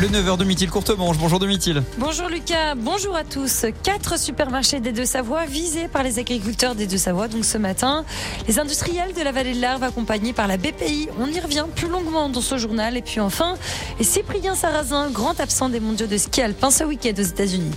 Le 9h de Mithil Courtemanche. Bonjour de Mithil. Bonjour Lucas, bonjour à tous. Quatre supermarchés des Deux-Savoie visés par les agriculteurs des Deux-Savoie. Donc ce matin, les industriels de la vallée de l'Arve accompagnés par la BPI. On y revient plus longuement dans ce journal. Et puis enfin, Cyprien Sarrazin, grand absent des mondiaux de ski alpin ce week-end aux États-Unis.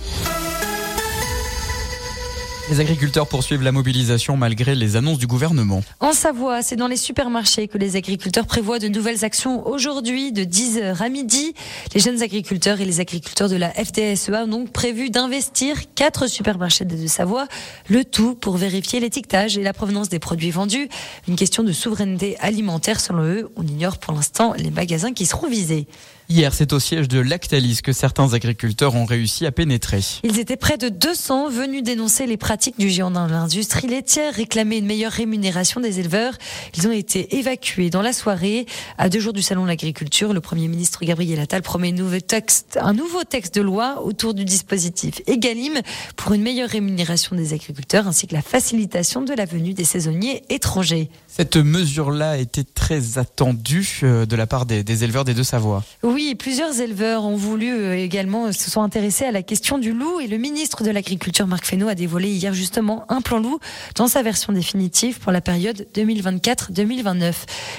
Les agriculteurs poursuivent la mobilisation malgré les annonces du gouvernement. En Savoie, c'est dans les supermarchés que les agriculteurs prévoient de nouvelles actions aujourd'hui de 10h à midi. Les jeunes agriculteurs et les agriculteurs de la FDSEA ont donc prévu d'investir quatre supermarchés de Savoie, le tout pour vérifier l'étiquetage et la provenance des produits vendus. Une question de souveraineté alimentaire selon eux. On ignore pour l'instant les magasins qui seront visés. Hier, c'est au siège de Lactalis que certains agriculteurs ont réussi à pénétrer. Ils étaient près de 200 venus dénoncer les pratiques du géant dans l'industrie laitière, réclamer une meilleure rémunération des éleveurs. Ils ont été évacués dans la soirée. À deux jours du salon de l'agriculture, le Premier ministre Gabriel Attal promet un nouveau texte, un nouveau texte de loi autour du dispositif Egalim pour une meilleure rémunération des agriculteurs ainsi que la facilitation de la venue des saisonniers étrangers. Cette mesure-là était très attendue euh, de la part des, des éleveurs des Deux-Savoie. Oui, plusieurs éleveurs ont voulu euh, également se sont intéressés à la question du loup et le ministre de l'Agriculture Marc Fesneau a dévoilé hier justement un plan loup dans sa version définitive pour la période 2024-2029.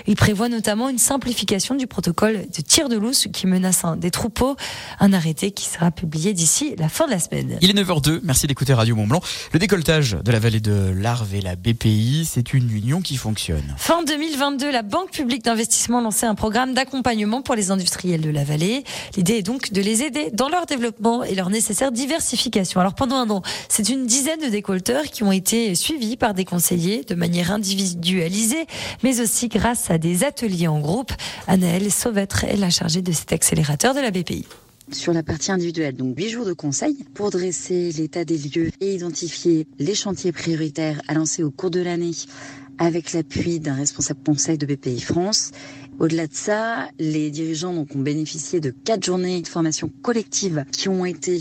Il prévoit notamment une simplification du protocole de tir de loup qui menace des troupeaux, un arrêté qui sera publié d'ici la fin de la semaine. Il est 9h02, merci d'écouter Radio Mont Blanc. Le décolletage de la vallée de l'Arve et la BPI, c'est une union qui fonctionne. Fin 2022, la Banque publique d'investissement lançait un programme d'accompagnement pour les industriels de la vallée. L'idée est donc de les aider dans leur développement et leur nécessaire diversification. Alors pendant un an, c'est une dizaine de décolteurs qui ont été suivis par des conseillers de manière individualisée, mais aussi grâce à des ateliers en groupe. Anaëlle Sauvetre est la chargée de cet accélérateur de la BPI sur la partie individuelle. Donc huit jours de conseil pour dresser l'état des lieux et identifier les chantiers prioritaires à lancer au cours de l'année avec l'appui d'un responsable conseil de BPI France. Au-delà de ça, les dirigeants ont bénéficié de quatre journées de formation collective qui ont été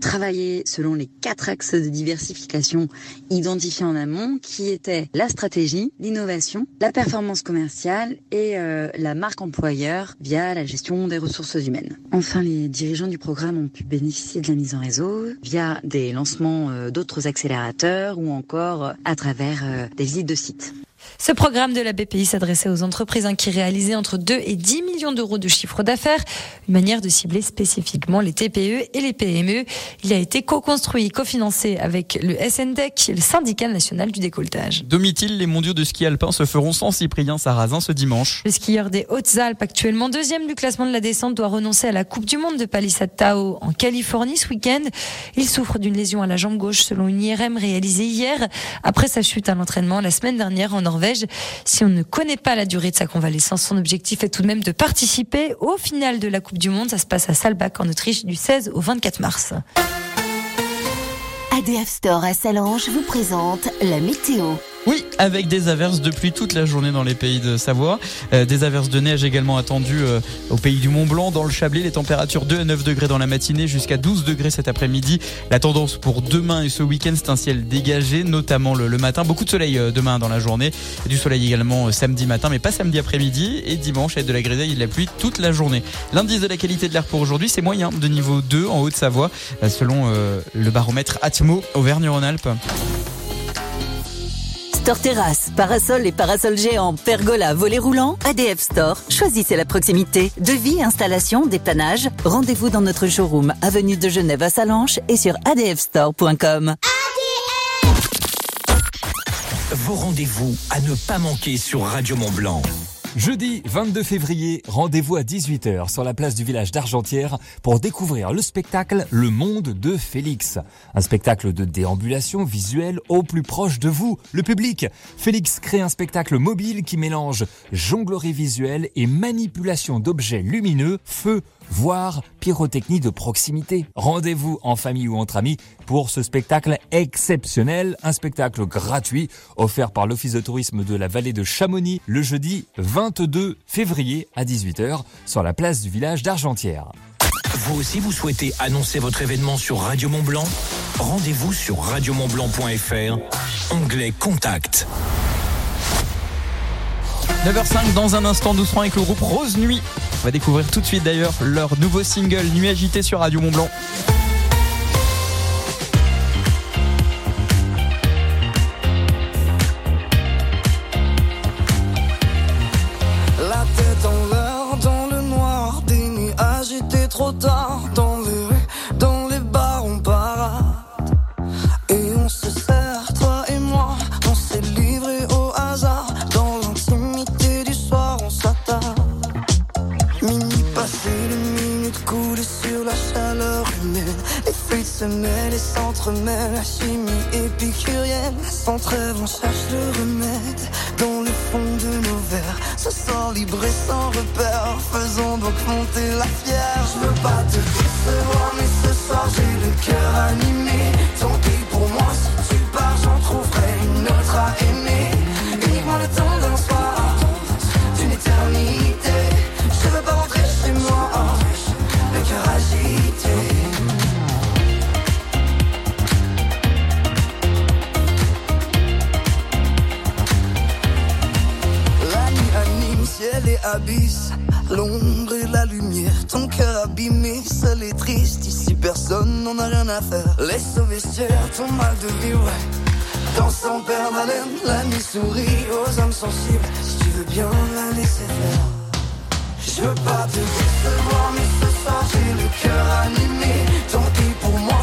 travaillées selon les quatre axes de diversification identifiés en amont, qui étaient la stratégie, l'innovation, la performance commerciale et euh, la marque employeur via la gestion des ressources humaines. Enfin, les dirigeants du programme ont pu bénéficier de la mise en réseau via des lancements euh, d'autres accélérateurs ou encore à travers euh, des visites de sites. Ce programme de la BPI s'adressait aux entreprises qui réalisaient entre 2 et 10 millions d'euros de chiffre d'affaires, une manière de cibler spécifiquement les TPE et les PME. Il a été co-construit, cofinancé avec le SNDEC, le syndicat national du décolletage. Domitil, les mondiaux de ski alpin se feront sans Cyprien Sarrazin ce dimanche? Le skieur des Hautes-Alpes, actuellement deuxième du classement de la descente, doit renoncer à la Coupe du Monde de Palisade Tao en Californie ce week-end. Il souffre d'une lésion à la jambe gauche selon une IRM réalisée hier après sa chute à l'entraînement la semaine dernière en Norvège. Si on ne connaît pas la durée de sa convalescence, son objectif est tout de même de participer au final de la Coupe du Monde. Ça se passe à Salbach en Autriche du 16 au 24 mars. ADF Store à Salange vous présente la météo. Oui, avec des averses de pluie toute la journée dans les pays de Savoie. Euh, des averses de neige également attendues euh, au pays du Mont Blanc, dans le Chablais. Les températures 2 à 9 degrés dans la matinée, jusqu'à 12 degrés cet après-midi. La tendance pour demain et ce week-end, c'est un ciel dégagé, notamment le, matin. Beaucoup de soleil euh, demain dans la journée. Du soleil également samedi matin, mais pas samedi après-midi. Et dimanche, avec de la grisaille et de la pluie toute la journée. L'indice de la qualité de l'air pour aujourd'hui, c'est moyen de niveau 2 en Haute-Savoie, selon le baromètre Atmo Auvergne-Rhône-Alpes. Store terrasse, parasol et parasol géant, pergola, volet roulant, ADF Store. Choisissez la proximité. Devis, installation, dépannage. Rendez-vous dans notre showroom, avenue de Genève à Salanches et sur adfstore.com. Vos rendez-vous à ne pas manquer sur Radio Mont Blanc. Jeudi 22 février, rendez-vous à 18h sur la place du village d'Argentière pour découvrir le spectacle Le Monde de Félix. Un spectacle de déambulation visuelle au plus proche de vous, le public. Félix crée un spectacle mobile qui mélange jonglerie visuelle et manipulation d'objets lumineux, feu, voire pyrotechnie de proximité. Rendez-vous en famille ou entre amis pour ce spectacle exceptionnel, un spectacle gratuit offert par l'Office de tourisme de la vallée de Chamonix le jeudi 22 février à 18h sur la place du village d'Argentière. Vous aussi vous souhaitez annoncer votre événement sur Radio Mont Blanc? Rendez-vous sur radiomontblanc.fr, onglet Contact. 9h05 dans un instant, serons avec le groupe Rose Nuit. On va découvrir tout de suite d'ailleurs leur nouveau single Nuit agitée sur Radio Mont Blanc. Sur la chaleur humaine. Les feuilles se mêlent et s'entremêlent, la chimie épicurienne. Sans trêve, on cherche le remède dans le fond de nos verres. Se sent libre et sans repère, faisons donc monter la fière. Je veux pas te décevoir, mais ce soir j'ai le cœur animé. N'en a rien à faire. Laisse au vestiaire ton mal de vivre. Dans son père haleine, la nuit sourit aux âmes sensibles. Si tu veux bien la laisser faire. Je veux pas te décevoir, mais ce soir j'ai le cœur animé. Tant pis pour moi,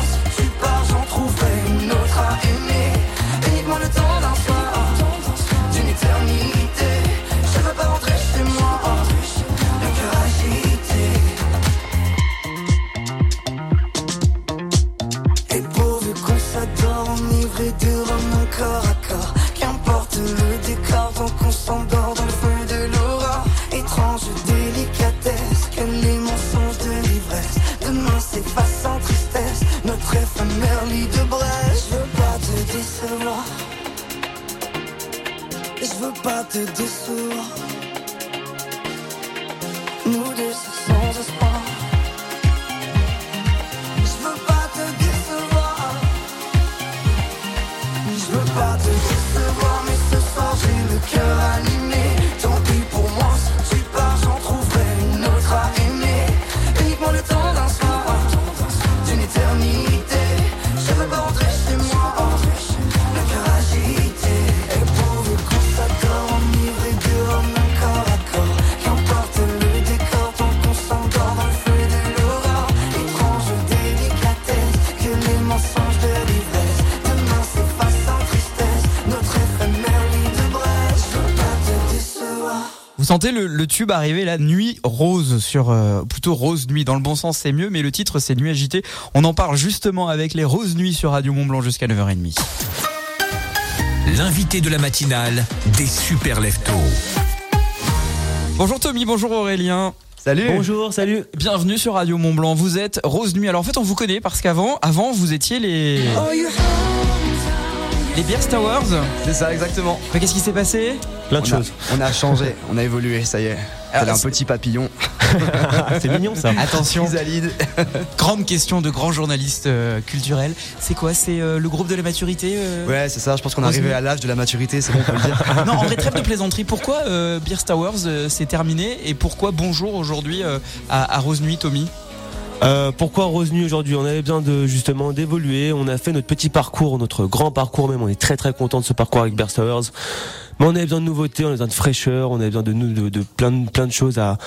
le, tube arriver la nuit rose sur euh, plutôt rose nuit dans le bon sens c'est mieux mais le titre c'est nuit agitée. On en parle justement avec les roses nuits sur Radio Mont Blanc jusqu'à 9h30. L'invité de la matinale des super leftos. Bonjour Tommy, bonjour Aurélien. Salut. Bonjour, salut. Bienvenue sur Radio Mont Blanc. Vous êtes Rose Nuit. Alors en fait, on vous connaît parce qu'avant, avant, vous étiez les les Beers Towers. C'est ça, exactement. Mais qu'est-ce qui s'est passé Plein de on, a, choses. on a changé, on a évolué, ça y est. Ah, T'as un c'est- petit papillon. c'est mignon ça. Attention. Grande question de grand journaliste euh, culturel. C'est quoi C'est euh, le groupe de la maturité euh Ouais, c'est ça, je pense qu'on est arrivé à l'âge de la maturité, c'est bon, on peut le dire. Non, en vrai, trêve de plaisanterie. Pourquoi euh, Beers Towers euh, c'est terminé et pourquoi bonjour aujourd'hui euh, à, à Rose Nuit, Tommy? Euh, pourquoi Rose Nuit aujourd'hui? On avait besoin de justement d'évoluer. On a fait notre petit parcours, notre grand parcours même. On est très très content de ce parcours avec Bear Towers. Mais on avait besoin de nouveautés, on avait besoin de fraîcheur, on avait besoin de, de, de plein de choses à,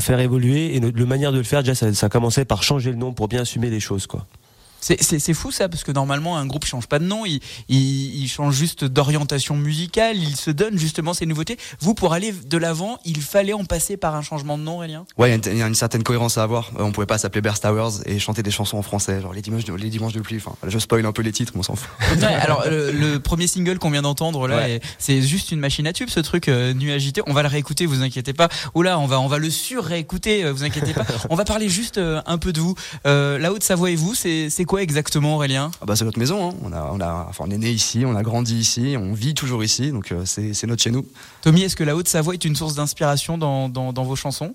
faire évoluer. Et notre, le manière de le faire, déjà, ça, ça commençait par changer le nom pour bien assumer les choses, quoi. C'est- fou ça, parce que normalement un groupe change pas de nom, il, il, il change juste d'orientation musicale, il se donne justement ces nouveautés. Vous, pour aller de l'avant, il fallait en passer par un changement de nom, Aurélien? Ouais, il y a une- il y, a une certaine cohérence à avoir. Euh, On pouvait pas s'appeler Bear Towers et chanter des chansons en français, genre les dimanches de, les dimanches de pluie. Enfin, je spoil un peu les titres, mais on s'en fout. Ouais, alors le, le premier single qu'on vient d'entendre là, Ouais. c'est juste une machine à tube, ce truc euh, nu agité. On va le réécouter, vous inquiétez pas. Oula, on va on va le sur-réécouter, euh, vous inquiétez pas. On va parler juste euh, un peu de vous. Euh, la Haute-Savoie et vous, c'est c'est quoi exactement, Aurélien? Ah bah, c'est notre maison, hein. on, a, on, a, enfin, on est né ici, on a grandi ici, on vit toujours ici, donc euh, c'est c'est notre chez nous. Tommy, est-ce que la Haute-Savoie est une source d'inspiration dans, dans, dans vos chansons?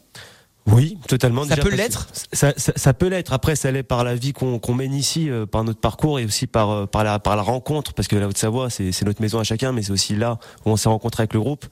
Oui, totalement. Ça Déjà peut l'être? ça, ça, ça peut l'être. Après, ça l'est par la vie qu'on qu'on mène ici, euh, par notre parcours et aussi par euh, par la par la rencontre, parce que la Haute-Savoie, c'est c'est notre maison à chacun, mais c'est aussi là où on s'est rencontré avec le groupe.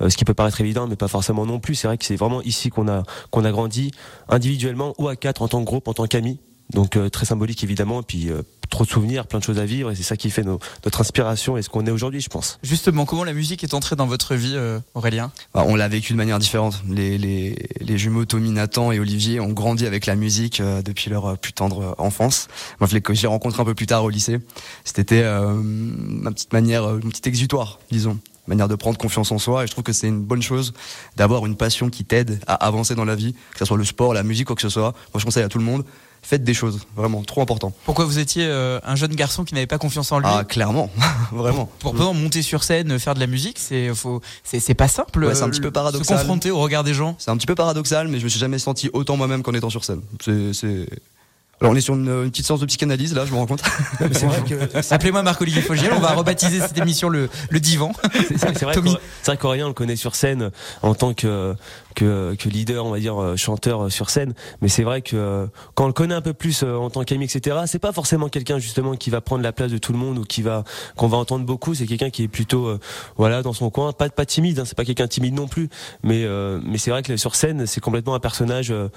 Euh, ce qui peut paraître évident, mais pas forcément non plus. C'est vrai que c'est vraiment ici qu'on a qu'on a grandi individuellement ou à quatre en tant que groupe, en tant qu'amis. Donc euh, très symbolique évidemment, et puis euh, trop de souvenirs, plein de choses à vivre, et c'est ça qui fait nos- notre inspiration et ce qu'on est aujourd'hui, je pense. Justement, comment la musique est entrée dans votre vie, euh, Aurélien? Bah, on l'a vécu de manière différente. Les, les, les jumeaux Tommy, Nathan et Olivier ont grandi avec la musique euh, depuis leur euh, plus tendre euh, enfance. Moi, je l'ai je l'ai rencontré un peu plus tard au lycée. C'était euh, ma petite manière, euh, une petite exutoire, disons. Manière de prendre confiance en soi. Et je trouve que c'est une bonne chose d'avoir une passion qui t'aide à avancer dans la vie, que ce soit le sport, la musique, quoi que ce soit. Moi, je conseille à tout le monde, faites des choses. Vraiment, trop important. Pourquoi vous étiez euh, un jeune garçon qui n'avait pas confiance en lui Ah, clairement. Vraiment. Pour pouvoir monter sur scène, faire de la musique, c'est faut, c'est c'est pas simple. Ouais, c'est un euh, petit peu Se paradoxal. confronter au regard des gens. C'est un petit peu paradoxal, mais je me suis jamais senti autant moi-même qu'en étant sur scène. C'est, c'est... Alors on est sur une, une petite séance de psychanalyse là, je me rends compte. C'est vrai que Appelez-moi Marc-Olivier Fogiel, on va rebaptiser cette émission le, le divan. C'est c'est- c'est vrai c'est vrai qu'Aurélien on le connaît sur scène en tant que, que que leader, on va dire euh, chanteur euh, sur scène. Mais c'est vrai que euh, quand on le connaît un peu plus en tant qu'ami, etc. C'est pas forcément quelqu'un justement qui va prendre la place de tout le monde ou qui va qu'on va entendre beaucoup. C'est quelqu'un qui est plutôt euh, voilà dans son coin, pas pas timide. Hein, c'est pas quelqu'un de timide non plus. Mais euh, mais c'est vrai que sur scène c'est complètement un personnage. euh,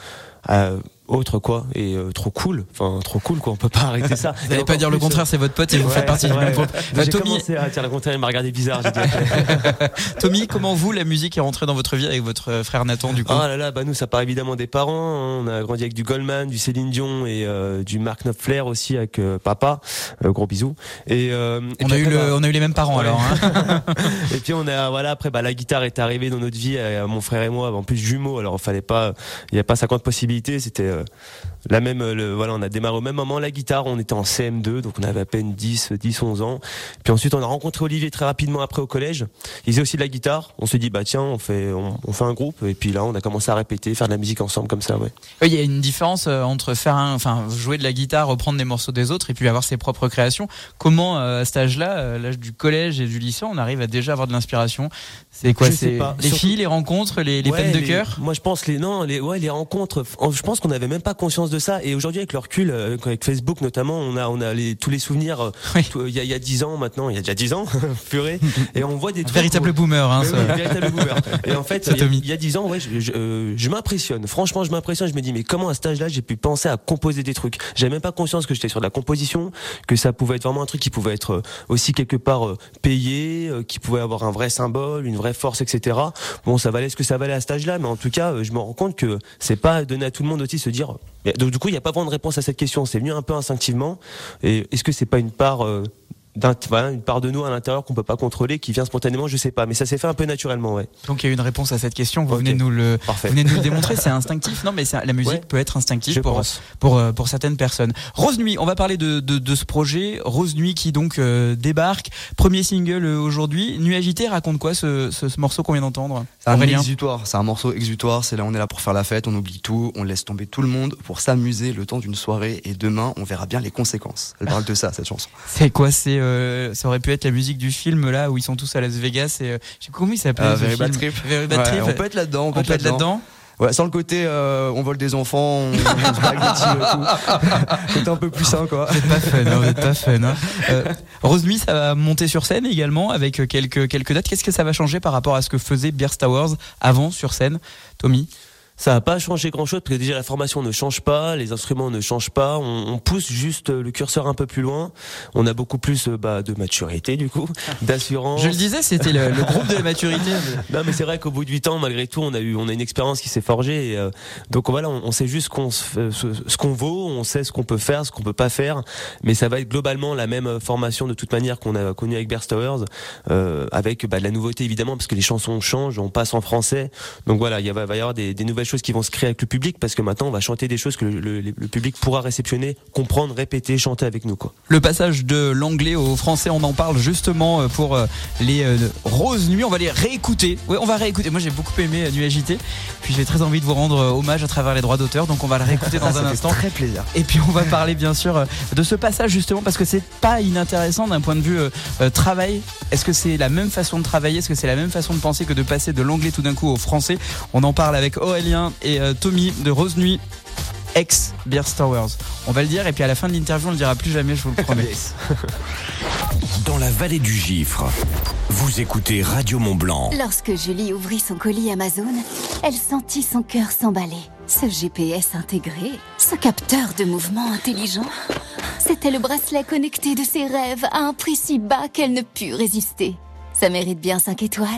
euh, autre quoi et euh, trop cool enfin trop cool quoi on peut pas arrêter ça Vous n'allez pas dire le contraire, c'est votre pote et vous Ouais, faites partie du même groupe. J'ai Tommy, commencé à dire le contraire il m'a regardé bizarre dit, Tommy, comment vous la musique est rentrée dans votre vie avec votre euh, frère Nathan du coup Ah là là, bah nous ça part évidemment des parents. hein. On a grandi avec du Goldman, du Céline Dion et euh, du Mark Knopfler aussi avec euh, papa. Euh, gros bisous. Et, eu le, bah, on a eu les mêmes parents Ouais. alors. hein. et puis on a voilà après bah la guitare est arrivée dans notre vie euh, mon frère et moi en plus jumeaux alors il fallait pas il y a pas 50 possibilités c'était la même le, voilà on a démarré au même moment la guitare on était en CM2 donc on avait à peine 10 10 11 ans puis ensuite on a rencontré Olivier très rapidement après au collège il faisait aussi de la guitare on s'est dit bah tiens on fait on, on fait un groupe et puis là on a commencé à répéter faire de la musique ensemble comme ça ouais Oui, Il y a une différence euh, entre faire un, enfin jouer de la guitare, reprendre des morceaux des autres et puis avoir ses propres créations. Comment euh, à cet âge-là, euh, l'âge du collège et du lycée, on arrive à déjà avoir de l'inspiration? C'est quoi? Je sais C'est pas. les Surtout- filles, les rencontres, les, les Ouais, peines de les- cœur? Moi, je pense les non, les ouais, les rencontres. Je pense qu'on n'avait même pas conscience de ça. Et aujourd'hui, avec le recul, euh, avec Facebook notamment, on a on a les, tous les souvenirs. euh, Oui. Il y a il y a dix ans maintenant, il y a déjà dix ans, purée. Et on voit des trucs. Véritable où- boomer, hein, ça. oui, véritable boomer. Et en fait, C'est il y a- Tommy. il y a dix ans, ouais, euh, je m'impressionne. Franchement, je m'impressionne. Je me dis, mais comment à cet âge-là, j'ai pu penser à composer des trucs? J'avais même pas conscience que j'étais sur de la composition, que ça pouvait être vraiment un truc qui pouvait être euh, aussi quelque part euh, payé, qui pouvait avoir un vrai symbole, une vraie force, etc. Bon, ça valait ce que ça valait à cet âge-là, mais en tout cas, je me rends compte que c'est pas donné à tout le monde aussi se dire. Donc du coup, il n'y a pas vraiment de réponse à cette question. C'est venu un peu instinctivement. Et est-ce que c'est pas une part voilà, une part de nous à l'intérieur qu'on peut pas contrôler, qui vient spontanément, je sais pas, mais ça s'est fait un peu naturellement, ouais. Donc il y a eu une réponse à cette question. Vous venez nous le, Parfait. vous venez nous le démontrer. C'est instinctif, non Mais la musique Ouais. peut être instinctive pour pour euh, pour certaines personnes. Rose Nuit, on va parler de de, de ce projet. Rose Nuit qui donc euh, débarque. Premier single euh, aujourd'hui. Nuit agitée raconte quoi ce, ce, ce morceau qu'on vient d'entendre? C'est un exutoire, c'est un morceau exutoire, c'est là on est là pour faire la fête, on oublie tout, on laisse tomber tout le monde pour s'amuser le temps d'une soirée et demain on verra bien les conséquences. Elle parle de ça cette chanson. C'est quoi? C'est euh, ça aurait pu être la musique du film là où ils sont tous à Las Vegas et euh, je sais comment il Very film Bad Trip. Very Bad Ouais, Trip. on peut être là-dedans, on peut On être là-dedans. Ouais, sans le côté euh, on vole des enfants, on, on se bague. C'est un peu plus sain quoi. Vous pas fun, hein, vous pas fun. Hein. Ça va monter sur scène également avec quelques quelques dates. Qu'est-ce que ça va changer par rapport à ce que faisait Beers Towers avant sur scène, Tommy? Ça n'a pas changé grand-chose parce que déjà la formation ne change pas, les instruments ne changent pas, on, on pousse juste euh, le curseur un peu plus loin. On a beaucoup plus euh, bah, de maturité du coup, d'assurance. Je le disais, c'était le, le groupe de la maturité. Non mais c'est vrai qu'au bout de 8 ans, malgré tout, on a eu, on a une expérience qui s'est forgée. Et, euh, donc voilà, on, on sait juste qu'on ce, ce qu'on vaut, on sait ce qu'on peut faire, ce qu'on peut pas faire. Mais ça va être globalement la même euh, formation de toute manière qu'on a connue avec Bear Towers, euh, avec bah, de la nouveauté évidemment parce que les chansons changent, on passe en français. Donc voilà, il va, va y avoir des, des nouvelles choses qui vont se créer avec le public parce que maintenant on va chanter des choses que le, le- le public pourra réceptionner, comprendre, répéter, chanter avec nous quoi. Le passage de l'anglais au français, on en parle justement euh, pour euh, les euh, Roses Nuits. On va les réécouter. Ouais, on va réécouter. Moi, j'ai beaucoup aimé Nuit agitée. Puis j'ai très envie de vous rendre hommage à travers les droits d'auteur. Donc on va le réécouter dans Ça un fait instant. Très plaisir. Et puis on va parler bien sûr de ce passage justement parce que c'est pas inintéressant d'un point de vue euh, travail. Est-ce que c'est la même façon de travailler? Est-ce que c'est la même façon de penser que de passer de l'anglais tout d'un coup au français? On en parle avec Aurélien Et euh, Tommy de Rose Nuit ex Beer Towers. On va le dire et puis à la fin de l'interview on le dira plus jamais, je vous le promets. Dans la vallée du Gifre, vous écoutez Radio Mont Blanc. Lorsque Julie ouvrit son colis Amazon, elle sentit son cœur s'emballer. Ce GPS intégré, ce capteur de mouvement intelligent, c'était le bracelet connecté de ses rêves à un prix si bas qu'elle ne put résister. Ça mérite bien 5 étoiles.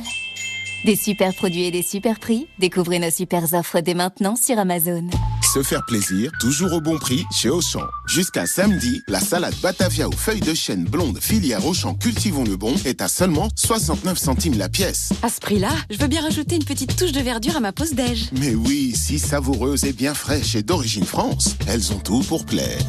Des super produits et des super prix, découvrez nos super offres dès maintenant sur Amazon. Se faire plaisir, toujours au bon prix chez Auchan. Jusqu'à samedi, la salade Batavia aux feuilles de chêne blonde filière Auchan Cultivons le Bon est à seulement 69 centimes la pièce. À ce prix-là, je veux bien rajouter une petite touche de verdure à ma pause déj. Mais oui, si savoureuse et bien fraîche et d'origine France, elles ont tout pour plaire.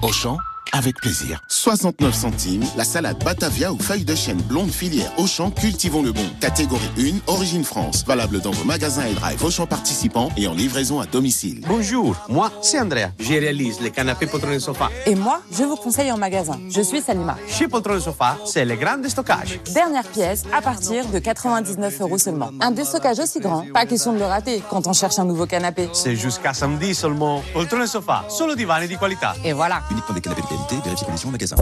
Auchan avec plaisir. 69 centimes, la salade Batavia aux feuilles de chêne blonde filière Auchan Cultivons le Bon. Catégorie 1, origine France. Valable dans vos magasins et drive Auchan participants et en livraison à domicile. Bonjour, moi c'est Andrea. Je réalise les canapés poltron sofa. Et moi, je vous conseille en magasin. Je suis Salima. Chez Poltron Sofa, c'est le grand déstockage. Dernière pièce à partir de 99 euros seulement. Un déstockage aussi grand, pas question de le rater quand on cherche un nouveau canapé. C'est jusqu'à samedi seulement. Poltron Sofa, solo divani di qualità. Et voilà. Uniquement des canapés de vérifiez conditions au magasin.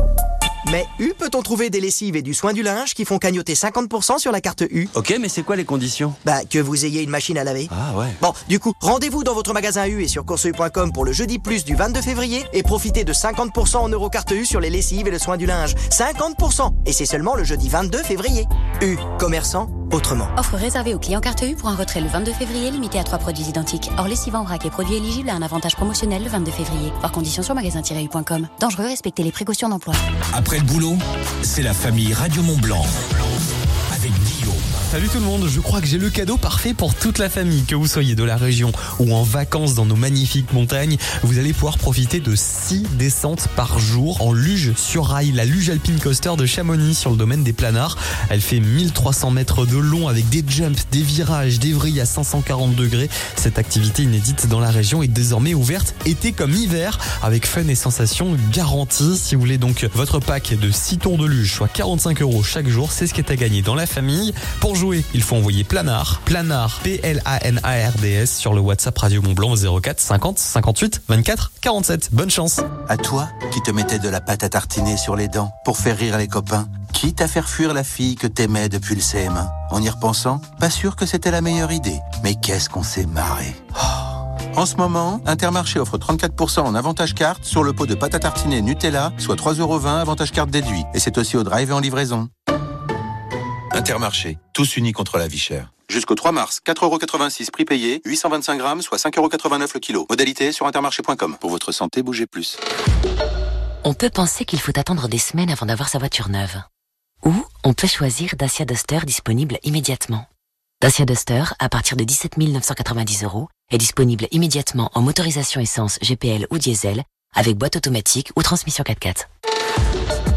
Mais U peut-on trouver des lessives et du soin du linge qui font cagnoter 50% sur la carte U? Ok, mais c'est quoi les conditions? Bah, que vous ayez une machine à laver. Ah ouais. Bon, du coup, rendez-vous dans votre magasin U et sur courseu.com pour le jeudi plus du 22 février et profitez de 50% en euro carte U sur les lessives et le soin du linge. 50% Et c'est seulement le jeudi 22 février. U, commerçant, autrement. Offre réservée aux clients carte U pour un retrait le 22 février limité à trois produits identiques. Or, lessive en vrac et produits éligibles à un avantage promotionnel le 22 février. Par condition sur magasin-u.com. Dangereux, respectez les précautions d'emploi. Après le boulot, c'est la famille Radio Mont Blanc. Salut tout le monde, je crois que j'ai le cadeau parfait pour toute la famille. Que vous soyez de la région ou en vacances dans nos magnifiques montagnes, vous allez pouvoir profiter de 6 descentes par jour en luge sur rail, la luge alpine coaster de Chamonix sur le domaine des planards. Elle fait 1300 mètres de long avec des jumps, des virages, des vrilles à 540 degrés. Cette activité inédite dans la région est désormais ouverte été comme hiver avec fun et sensations garanties. Si vous voulez donc votre pack de 6 tours de luge, soit 45 euros chaque jour, c'est ce qui est à gagner dans la famille. Il faut envoyer Planard, Planard, P-L-A-N-A-R-D-S sur le WhatsApp Radio Mont Blanc 04 50 58 24 47. Bonne chance. À toi, qui te mettais de la pâte à tartiner sur les dents pour faire rire les copains, quitte à faire fuir la fille que t'aimais depuis le CM1. En y repensant, pas sûr que c'était la meilleure idée. Mais qu'est-ce qu'on s'est marré. Oh. En ce moment, Intermarché offre 34% en avantage carte sur le pot de pâte à tartiner Nutella, soit 3,20€ avantage carte déduit. Et c'est aussi au drive et en livraison. Intermarché, tous unis contre la vie chère. Jusqu'au 3 mars, 4,86€ prix payé, 825 grammes, soit 5,89€ le kilo. Modalité sur intermarché.com. Pour votre santé, bougez plus. On peut penser qu'il faut attendre des semaines avant d'avoir sa voiture neuve. Ou on peut choisir Dacia Duster disponible immédiatement. Dacia Duster, à partir de 17 990 euros, est disponible immédiatement en motorisation essence GPL ou diesel, avec boîte automatique ou transmission 4x4.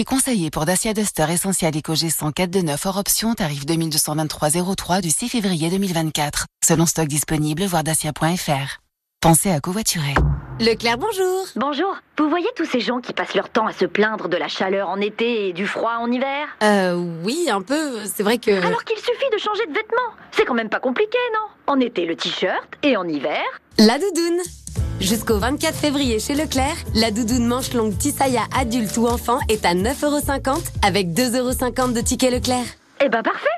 Prix conseillé pour Dacia Duster Essentiel EcoG 104 de 9 hors option, tarif 2223,03 du 6 février 2024. Selon stock disponible, voir dacia.fr. Pensez à covoiturer. Leclerc, bonjour. Bonjour. Vous voyez tous ces gens qui passent leur temps à se plaindre de la chaleur en été et du froid en hiver? Euh, oui, un peu. C'est vrai que. Alors qu'il suffit de changer de vêtements. C'est quand même pas compliqué, non? En été, le t-shirt et en hiver? La doudoune. Jusqu'au 24 février chez Leclerc, la doudoune manche longue Tisaya adulte ou enfant est à 9,50€ avec 2,50€ de ticket Leclerc. Eh ben parfait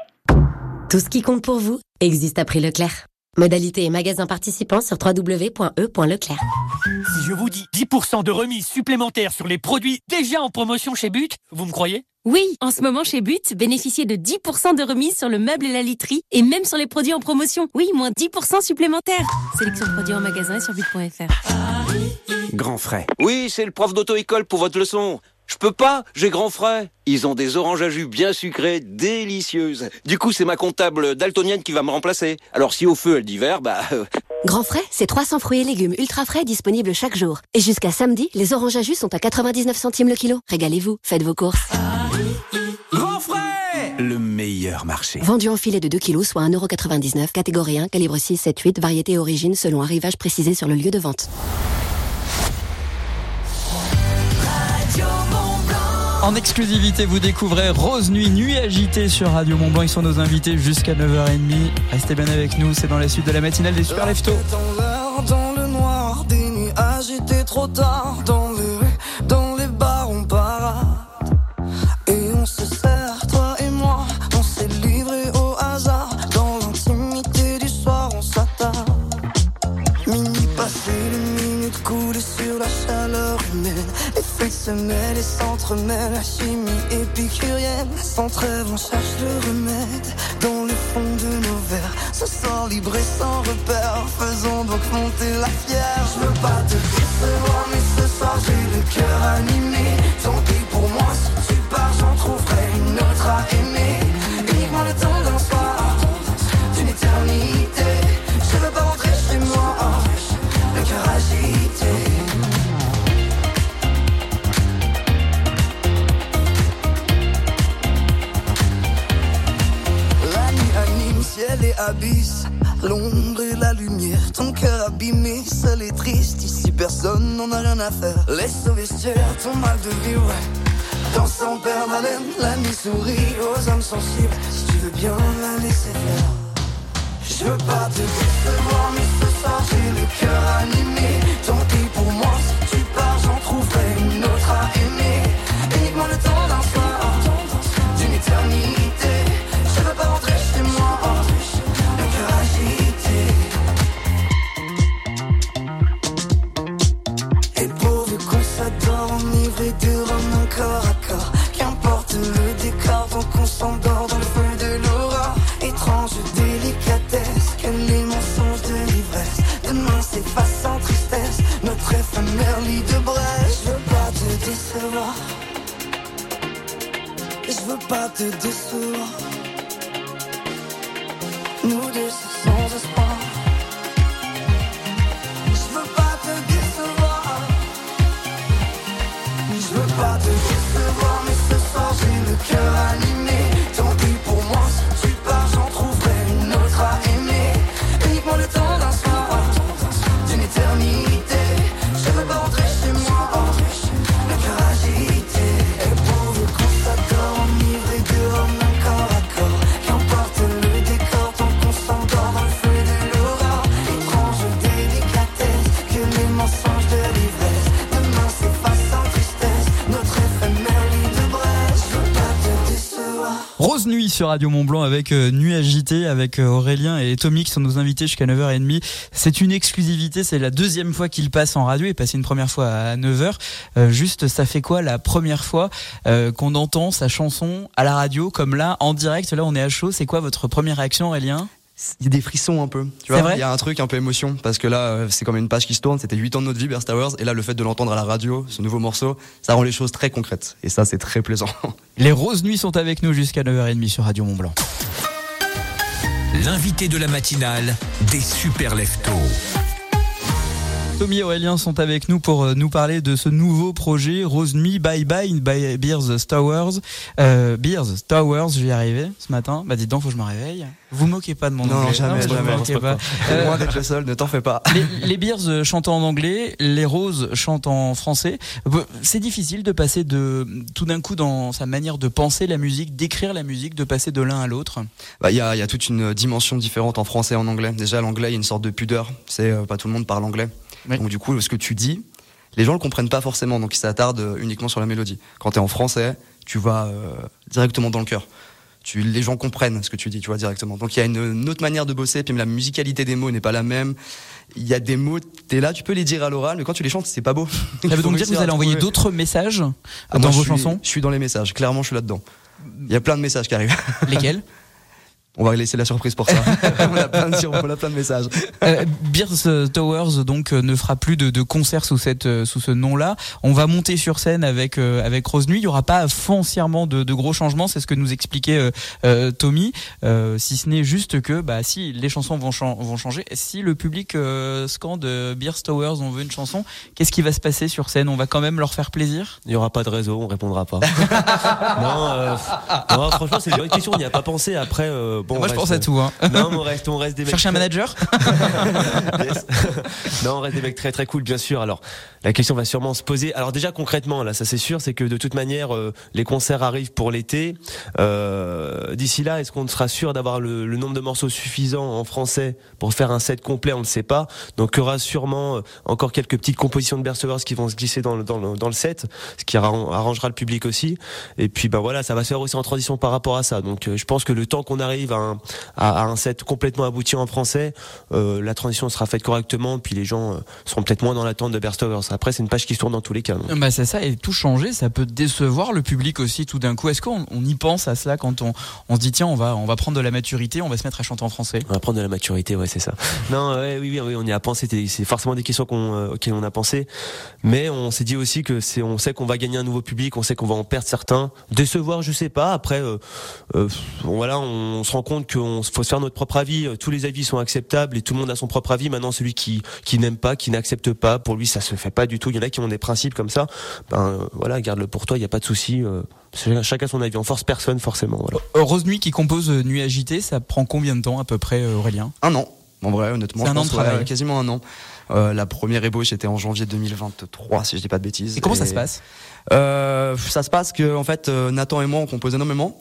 Tout ce qui compte pour vous existe à prix Leclerc. Modalité et magasin participants sur www.e.leclerc. Si je vous dis 10% de remise supplémentaire sur les produits déjà en promotion chez But, vous me croyez? Oui, en ce moment chez But, bénéficiez de 10% de remise sur le meuble et la literie et même sur les produits en promotion. Oui, moins 10% supplémentaires. Sélection de produits en magasin et sur but.fr. Grand frais. Oui, c'est le prof d'auto-école pour votre leçon. Je peux pas, j'ai grand frais. Ils ont des oranges à jus bien sucrées, délicieuses. Du coup, c'est ma comptable daltonienne qui va me remplacer. Alors si au feu elle dit vert, bah... euh, Grand frais, c'est 300 fruits et légumes ultra frais disponibles chaque jour. Et jusqu'à samedi, les oranges à jus sont à 99 centimes le kilo. Régalez-vous, faites vos courses. Grand frais Le meilleur marché. Vendu en filet de 2 kilos, soit 1,99€, catégorie 1, calibre 6, 7, 8, variété et origine selon arrivage précisé sur le lieu de vente. En exclusivité, vous découvrez Rose Nuit, Nuit agitée sur Radio Mont Blanc. Ils sont nos invités jusqu'à 9h30. Restez bien avec nous, c'est dans la suite de la matinale des Super Leftos. Dans se mêlent et s'entremêlent. La chimie épicurienne. Sans trêve, on cherche le remède. Dans le fond de nos verres, ce sort libre et sans repère. Faisons donc monter la fière. Je veux pas te décevoir, mais ce soir j'ai le cœur animé. Ton cœur abîmé, seul et triste. Ici personne n'en a rien à faire. Laisse au vestiaire ton mal de vivre. Dans son père haleine, la nuit sourit aux âmes sensibles. Si tu veux bien la laisser faire. Je veux pas te décevoir, mais ce soir j'ai le cœur animé. Sur Radio Mont Blanc avec euh, Nuit agitée avec euh, Aurélien et Tommy qui sont nos invités jusqu'à 9h30. C'est une exclusivité, c'est la deuxième fois qu'ils passent en radio et passé une première fois à 9h. Euh, juste, ça fait quoi la première fois qu'on entend sa chanson à la radio comme là en direct? Là, on est à chaud. C'est quoi votre première réaction, Aurélien? Il y a des frissons un peu. Tu vois, il y a un truc un peu émotion parce que là, euh, c'est comme une page qui se tourne. C'était 8 ans de notre vie, Bear Towers, et là, le fait de l'entendre à la radio, ce nouveau morceau, ça rend les choses très concrètes. Et ça, c'est très plaisant. Les Roses Nuits sont avec nous jusqu'à 9h30 sur Radio Mont Blanc. L'invité de la matinale des super leftos. Tommy et Aurélien sont avec nous pour euh, nous parler de ce nouveau projet Rose Nuit Bye Bye by Beers Towers. Euh, Beers Towers, je vais y arriver ce matin. Bah dites donc, faut que je me réveille. Vous moquez pas de mon Non, anglais. jamais, vous jamais, c'est pas. toi. Loin d'être le seul, ne t'en fais pas. Les, les Beers euh, chantent en anglais, les Roses chantent en français. Euh, C'est difficile de passer de tout d'un coup dans sa manière de penser la musique, d'écrire la musique, de passer de l'un à l'autre. Bah, il y a, y a toute une dimension différente en français et en anglais. Déjà, l'anglais, il y a une sorte de pudeur. C'est euh, pas tout le monde parle anglais. Donc du coup, ce que tu dis, les gens le comprennent pas forcément, donc ils s'attardent uniquement sur la mélodie. Quand tu es en français, tu vas euh, directement dans le cœur. Tu, les gens comprennent ce que tu dis, tu vois directement. Donc il y a une, une autre manière de bosser, puis même la musicalité des mots n'est pas la même. Il y a des mots, t'es là, tu peux les dire à l'oral, mais quand tu les chantes, c'est pas beau. Ça veut donc dire que vous allez envoyer d'autres messages Ah, dans moi, vos je suis- chansons Je suis dans les messages, clairement, je suis là-dedans. Il y a plein de messages qui arrivent. Lesquels? On va laisser la surprise pour ça. on, a plein de, on a plein de messages. Euh, Beers Towers donc euh, ne fera plus de, de concerts sous cette euh, sous ce nom-là. On va monter sur scène avec euh, avec Rose Nuit. Il y aura pas foncièrement de, de gros changements, c'est ce que nous expliquait euh, euh, Tommy. Euh, si ce n'est juste que bah si les chansons vont vont changer, si le public euh, scande Beers Towers, on veut une chanson, qu'est-ce qui va se passer sur scène? On va quand même leur faire plaisir? Il n'y aura pas de réseau, on répondra pas. non, euh, non, franchement, c'est une bonne question. On n'y a pas pensé. Après, euh, bon. Moi, je reste- pense à tout, hein. Non, on reste, on reste des mecs. Chercher un manager Yes. non, on reste des mecs très très cool, bien sûr. Alors, la question va sûrement se poser. Alors déjà concrètement, là, ça c'est sûr, c'est que de toute manière, euh, les concerts arrivent pour l'été. Euh, D'ici là, est-ce qu'on sera sûr d'avoir le, le nombre de morceaux suffisant en français pour faire un set complet? On ne sait pas. Donc, il y aura sûrement euh, encore quelques petites compositions de Berserkers qui vont se glisser dans le, dans le, dans le set, ce qui arran- arrangera le public aussi. Et puis, ben voilà, ça va se faire aussi en transition par rapport à ça. Donc, euh, je pense que le temps qu'on arrive à un, à, à un set complètement abouti en français, euh, la transition sera faite correctement, puis les gens euh, seront peut-être moins dans l'attente de Berstowers. Après, c'est une page qui se tourne dans tous les cas. donc. Bah c'est ça, et tout changer, ça peut décevoir le public aussi tout d'un coup. Est-ce qu'on on y pense à cela quand on, on se dit tiens, on va, on va prendre de la maturité, on va se mettre à chanter en français? On va prendre de la maturité, ouais, c'est ça. Non, ouais, oui, oui, oui, on y a pensé. C'est- forcément des questions qu'on, euh, auxquelles on a pensé, mais on s'est dit aussi que c'est, on sait qu'on va gagner un nouveau public, on sait qu'on va en perdre certains. Décevoir, je sais pas. Après, euh, euh, bon, voilà, on, se rend compte qu'on faut se faire notre propre avis. Euh, Tous les avis sont acceptables et tout le monde a son propre avis. Maintenant, celui qui qui n'aime pas, qui n'accepte pas, pour lui, ça se fait pas du tout. Il y en a qui ont des principes comme ça. Ben euh, voilà, garde-le pour toi. Il y a pas de souci. euh, chacun- son avis. On force personne forcément. Voilà. Rose Nuit qui compose Nuit agitée, ça prend combien de temps à peu près, Aurélien? Un an. En vrai, honnêtement, je un an de travail. ouais, quasiment un an. Euh, la première ébauche était en janvier 2023, si je dis pas de bêtises. Et comment ça se passe? euh, Ça se passe que en fait, Nathan et moi, on compose énormément.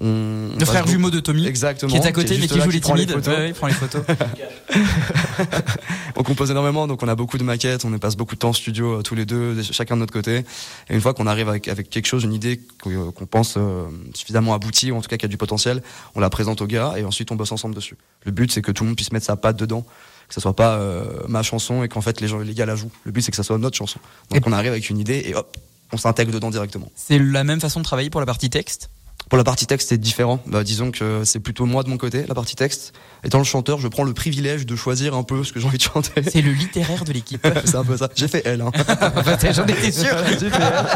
On, Le frère jumeau de Tommy, exactement, qui est à côté mais juste qui là, joue les prend timides. photos. Ouais, ouais, il prend les photos. on compose énormément, donc on a beaucoup de maquettes, on passe beaucoup de temps en studio euh, tous les deux, chacun de notre côté. Et une fois qu'on arrive avec, avec quelque chose, une idée qu'on euh, qu'on pense euh, suffisamment aboutie, ou en tout cas qui a du potentiel, on la présente aux gars et ensuite on bosse ensemble dessus. Le but c'est que tout le monde puisse mettre sa patte dedans, que ça soit pas euh, ma chanson et qu'en fait les gens, les gars la jouent. Le but c'est que ça soit notre chanson. Donc on arrive avec une idée et hop, on s'intègre dedans directement. C'est la même façon de travailler pour la partie texte? Pour la partie texte, c'est différent. Bah, disons que c'est plutôt moi de mon côté, la partie texte. Étant le chanteur, je prends le privilège de choisir un peu ce que j'ai envie de chanter. C'est le littéraire de l'équipe. c'est un peu ça. J'ai fait L. Hein. J'en étais sûr. J'ai fait L.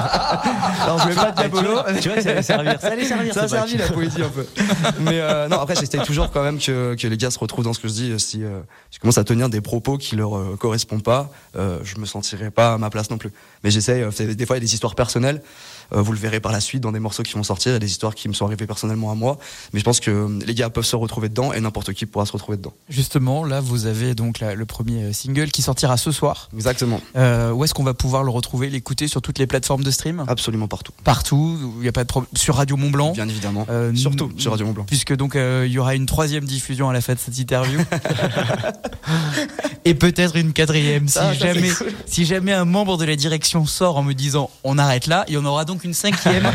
Alors, je voulais pas de diabolo. Tu vois, ça allait servir. Ça allait servir. Ça a servi la poésie un peu. Mais euh, non, après, j'essaye toujours quand même que, que les gars se retrouvent dans ce que je dis. Si euh, je commence à tenir des propos qui leur euh, correspondent pas, euh, je me sentirai pas à ma place non plus. Mais j'essaye. euh, des fois, il y a des histoires personnelles. Euh, vous le verrez par la suite dans des morceaux qui vont sortir. Il y a des histoires qui me sont arrivées personnellement à moi. Mais je pense que euh, les gars peuvent se retrouver dedans et n'importe qui pourra se retrouver dedans. Justement, là, vous avez donc la- le premier euh, single qui sortira ce soir. Exactement. Euh, où est-ce qu'on va pouvoir le retrouver, l'écouter sur toutes les plateformes de stream? Absolument partout. Partout, il y a pas de problème. Sur Radio Mont Blanc. Bien évidemment. Euh, Surtout sur Radio Mont Blanc. Puisque donc euh, il y aura une troisième diffusion à la fin de cette interview. Et peut-être une quatrième si jamais, cool. si jamais un membre de la direction sort en me disant on arrête là, il y en aura donc une cinquième.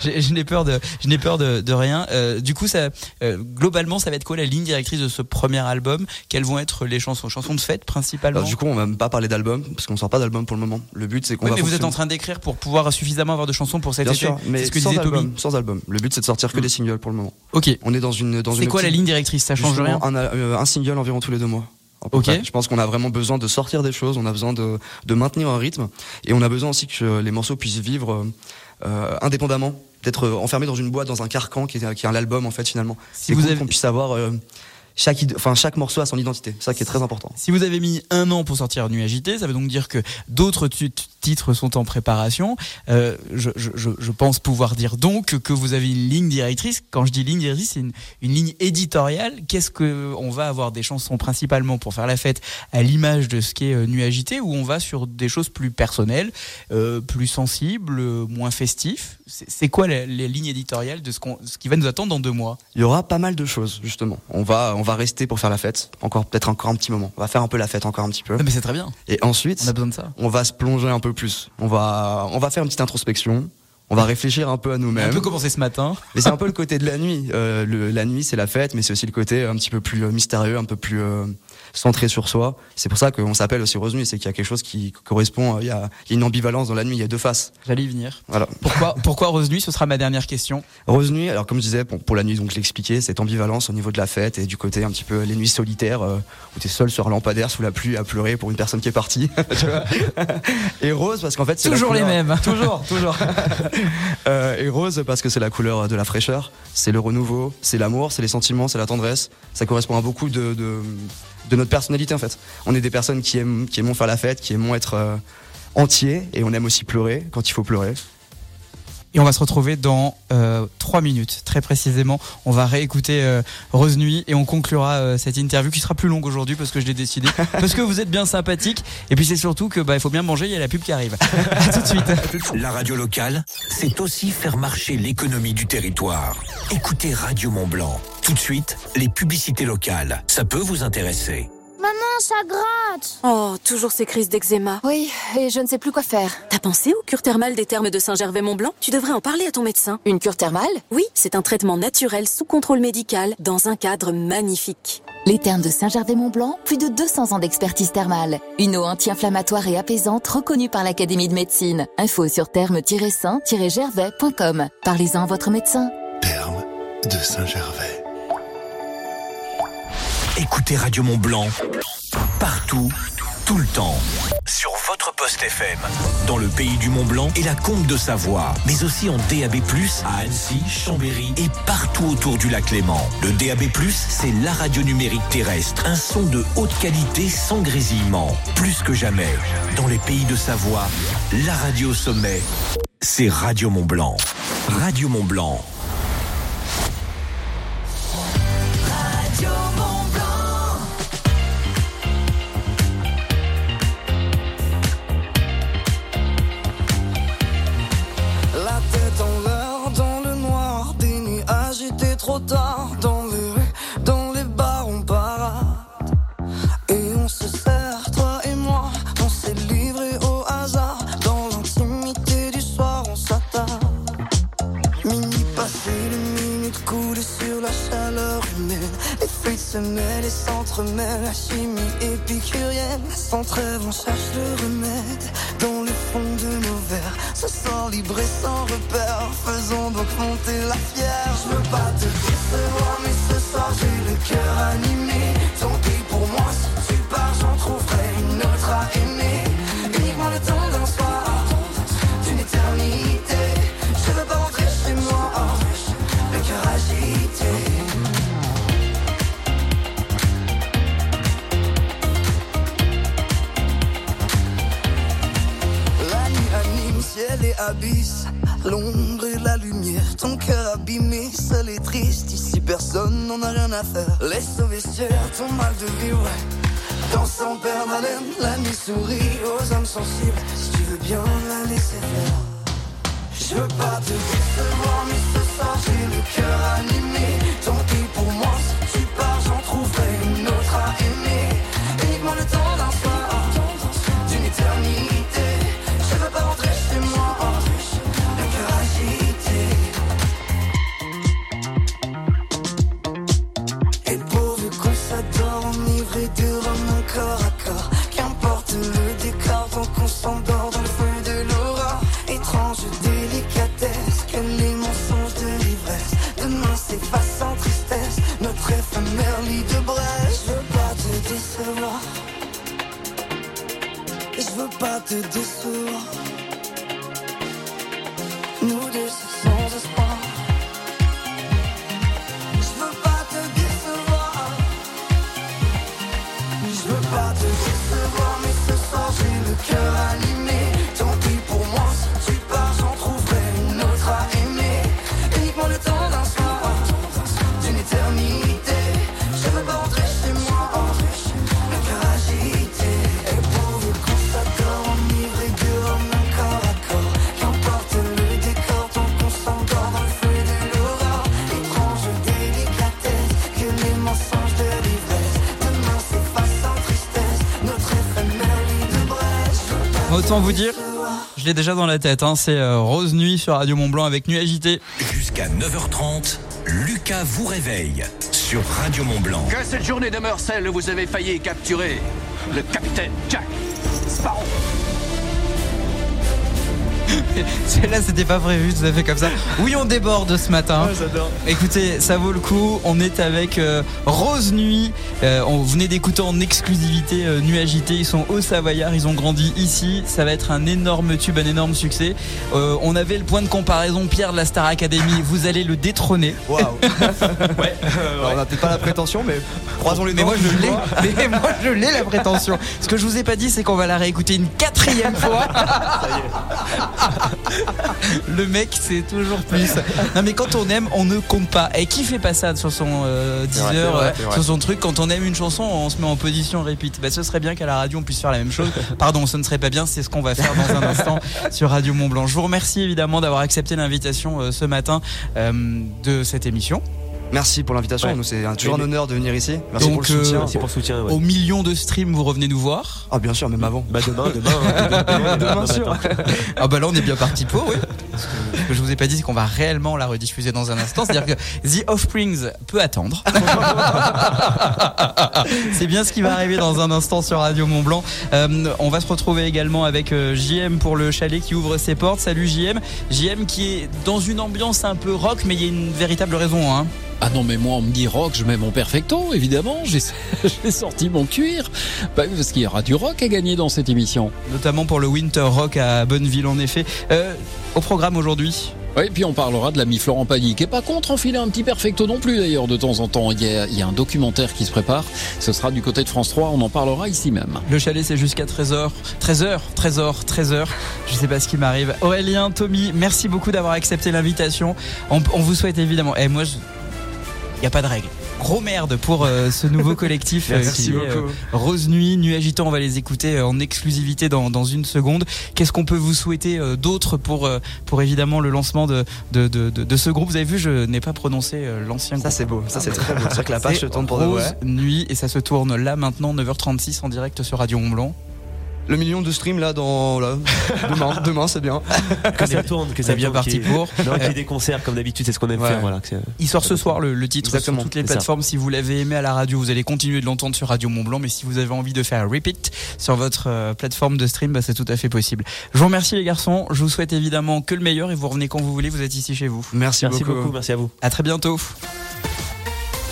Je n'ai peur de, je n'ai peur de, de rien. Euh, du coup, ça, euh, globalement, ça va être quoi la ligne directrice de ce premier album? Quelles vont être les chansons, chansons de fête principalement? Alors, du coup, on va même pas parler d'album parce qu'on sort pas d'album pour le moment. Le but, c'est qu'on Oui, va mais vous êtes en train d'écrire pour pouvoir suffisamment avoir de chansons pour cet Bien été. sûr, mais c'est ce que sans disait album, Tommy. sans album. Le but c'est de sortir que des singles pour le moment. Ok. On est dans une dans C'est quoi la ligne directrice? Ça change Justement, rien? un, euh, un single environ tous les deux mois. Ok. près. Je pense qu'on a vraiment besoin de sortir des choses, on a besoin de, de maintenir un rythme et on a besoin aussi que les morceaux puissent vivre euh, indépendamment, d'être enfermés dans une boîte, dans un carcan qui est, qui est un album en fait finalement. Si vous cool avez- qu'on puisse avoir euh, chaque, enfin, chaque morceau a son identité, ça qui est très important. Si vous avez mis un an pour sortir Nuit agitée, ça veut donc dire que d'autres titres sont en préparation. Euh, je, je- je- je pense pouvoir dire donc que vous avez une ligne directrice. Quand je dis ligne directrice, c'est une, une ligne éditoriale. Qu'est-ce que on va avoir des chansons principalement pour faire la fête à l'image de ce qu'est euh, Nuit agitée, ou on va sur des choses plus personnelles, euh, plus sensibles, moins festifs? C'est quoi la, les lignes éditoriales de ce, qu'on- ce qui va nous attendre dans deux mois? Il y aura pas mal de choses justement. On va on va rester pour faire la fête, encore peut-être encore un petit moment. On va faire un peu la fête encore un petit peu. Non, mais c'est très bien. Et ensuite, On a besoin de ça. on va se plonger un peu plus. On va, on va faire une petite introspection. On va réfléchir un peu à On nous-mêmes. un peu commencé ce matin. Mais c'est un peu le côté de la nuit. Euh, le- la nuit, c'est la fête, mais c'est aussi le côté un petit peu plus euh, mystérieux, un peu plus euh, centré sur soi. C'est pour ça qu'on s'appelle aussi Rose Nuit, c'est qu'il y a quelque chose qui correspond. euh, Il y a, il y a une ambivalence dans la nuit. Il y a deux faces. J'allais y venir. Voilà. Pourquoi, pourquoi Rose Nuit Ce sera ma dernière question. Rose Nuit, alors comme je disais, pour, pour la nuit, donc je l'expliquais, cette ambivalence au niveau de la fête et du côté un petit peu les nuits solitaires euh, où t'es seul sur un lampadaire sous la pluie à pleurer pour une personne qui est partie. tu vois. et Rose parce qu'en fait c'est Toujours les mêmes. Toujours, toujours. Euh, et rose parce que c'est la couleur de la fraîcheur, c'est le renouveau, c'est l'amour, c'est les sentiments, c'est la tendresse. Ça correspond à beaucoup de, de, de notre personnalité en fait. On est des personnes qui aiment, qui aimons faire la fête, qui aimons être euh, entiers et on aime aussi pleurer quand il faut pleurer. Et on va se retrouver dans euh, 3 minutes, très précisément. On va réécouter euh, Rose Nuit et on conclura euh, cette interview qui sera plus longue aujourd'hui parce que je l'ai décidé. parce que vous êtes bien sympathique. Et puis c'est surtout que bah, il faut bien manger, il y a la pub qui arrive. à tout de suite. La radio locale, c'est aussi faire marcher l'économie du territoire. Écoutez Radio Mont Blanc. Tout de suite, les publicités locales. Ça peut vous intéresser. Maman, ça gratte Oh, toujours ces crises d'eczéma. Oui, et je ne sais plus quoi faire. T'as pensé au cure thermale des thermes de Saint-Gervais-Mont-Blanc? Tu devrais en parler à ton médecin. Une cure thermale? Oui, c'est un traitement naturel sous contrôle médical dans un cadre magnifique. Les thermes de Saint-Gervais-Mont-Blanc, plus de 200 ans d'expertise thermale. Une eau anti-inflammatoire et apaisante reconnue par l'Académie de médecine. Info sur thermes-saint-gervais.com. Parlez-en à votre médecin. Terme de Saint-Gervais. Écoutez Radio Mont Blanc partout, tout le temps. Sur votre poste FM, dans le pays du Mont Blanc et la Comte de Savoie, mais aussi en DAB+, à Annecy, Chambéry et partout autour du lac Léman. Le DAB+, c'est la radio numérique terrestre, un son de haute qualité sans grésillement. Plus que jamais, dans les pays de Savoie, la radio sommet, c'est Radio Mont Blanc. Radio Mont Blanc. Se mêlent et s'entremêlent. La chimie épicurienne. Sans trêve, on cherche le remède. Dans le fond de nos verres, se sent libre et sans repère. Faisons donc monter la fière. Je veux pas te décevoir, mais ce soir j'ai le cœur animé. Tant pis pour moi, si tu pars, j'en trouverai une autre à aimer. Et abysse. L'ombre et la lumière, ton cœur abîmé, seul et triste. Ici personne n'en a rien à faire. Laisse au vestiaire ton mal de vivre. Dans son père haleine, la nuit sourit aux âmes sensibles. Si tu veux bien la laisser faire. Je veux pas te décevoir, mais ce soir j'ai le cœur animé. Te décevoir. Vous dire, je l'ai déjà dans la tête. Hein, c'est euh, Rose Nuit sur Radio Mont Blanc avec Nuit agitée. Jusqu'à 9h30, Lucas vous réveille sur Radio Mont Blanc. Que cette journée de Meurcel vous avez failli capturer le capitaine Jack Sparrow. Celle-là, c'était pas prévu, tout à fait comme ça. Oui, on déborde ce matin. Écoutez, ça vaut le coup. On est avec euh, Rose Nuit. Euh, on venait d'écouter en exclusivité euh, Nuit Agitée. Ils sont au Savoyard, ils ont grandi ici. Ça va être un énorme tube, un énorme succès. Euh, on avait le point de comparaison, Pierre de la Star Academy. Vous allez le détrôner. Waouh. Alors, on a peut-être pas la prétention, mais croisons les Mais doigts. moi je l'ai, mais moi je l'ai la prétention. Ce que je vous ai pas dit, c'est qu'on va la réécouter une quatrième fois. Le mec, c'est toujours plus. Non, mais quand on aime, on ne compte pas. Et qui fait pas ça sur son euh, C'est vrai, 10 c'est heures, vrai, euh, sur son truc Quand on aime une chanson, on se met en position repeat. Bah, ce serait bien qu'à la radio, on puisse faire la même chose. Pardon, ce ne serait pas bien. C'est ce qu'on va faire dans un instant sur Radio Mont Blanc. Je vous remercie évidemment d'avoir accepté l'invitation euh, ce matin euh, de cette émission. Merci pour l'invitation. Ouais. Nous, c'est un- toujours un honneur de venir ici. Merci Donc, pour le soutien. euh, Merci pour le soutien. ouais. Au million de streams, vous revenez nous voir. Ah, bien sûr, même avant. Bah demain, demain. hein, demain, Demain, demain sûr. Ah bah là on est bien parti pour oui. Ce que je vous ai pas dit c'est qu'on va réellement la rediffuser dans un instant. C'est-à-dire que The Offsprings peut attendre. c'est bien ce qui va arriver dans un instant sur Radio Mont Blanc. Euh, on va se retrouver également avec euh, JM pour le chalet qui ouvre ses portes. Salut JM. JM qui est dans une ambiance un peu rock mais il y a une véritable raison. Hein. Ah non, mais moi, on me dit rock, je mets mon perfecto, évidemment. J'ai sorti mon cuir. Bah, parce qu'il y aura du rock à gagner dans cette émission. Notamment pour le Winter Rock à Bonneville en effet. Euh, au programme aujourd'hui. Oui, puis on parlera de l'ami Florent Pagny, qui est pas contre enfiler un petit perfecto non plus d'ailleurs de temps en temps. Il y, a, il y a un documentaire qui se prépare. Ce sera du côté de France 3. On en parlera ici même. Le chalet, c'est jusqu'à 13h. 13h, 13h, 13h. Je sais pas ce qui m'arrive. Aurélien, Tommy, merci beaucoup d'avoir accepté l'invitation. On, on vous souhaite évidemment. Et moi, il n'y a pas de règle. Gros merde pour euh, ce nouveau collectif euh, Merci qui est beaucoup. Rose Nuit, Nuit Agitant. On va les écouter euh, en exclusivité dans, dans une seconde. Qu'est-ce qu'on peut vous souhaiter euh, d'autre pour, euh, pour évidemment le lancement de, de, de, de- de ce groupe? Vous avez vu, je n'ai pas prononcé euh, l'ancien groupe. Ça, c'est beau. Ça, c'est très beau. C'est vrai que la page se tourne pour de Rose vrai. Nuit et ça se tourne là maintenant 9h36 en direct sur Radio Mont Blanc. Le million de streams là dans là. demain, demain c'est bien. Que ça tourne, que ça bien tourne, parti y ait- pour. Non, qu'il y ait des concerts comme d'habitude, c'est ce qu'on aime Ouais. faire. Voilà, Il sort ce soir le, le titre Exactement, sur toutes les plateformes. Si vous l'avez aimé à la radio, vous allez continuer de l'entendre sur Radio Mont Blanc. Mais si vous avez envie de faire un repeat sur votre euh, plateforme de stream, bah, c'est tout à fait possible. Je vous remercie les garçons. Je vous souhaite évidemment que le meilleur et vous revenez quand vous voulez. Vous êtes ici chez vous. Merci, Merci beaucoup. beaucoup, merci à vous. À très bientôt.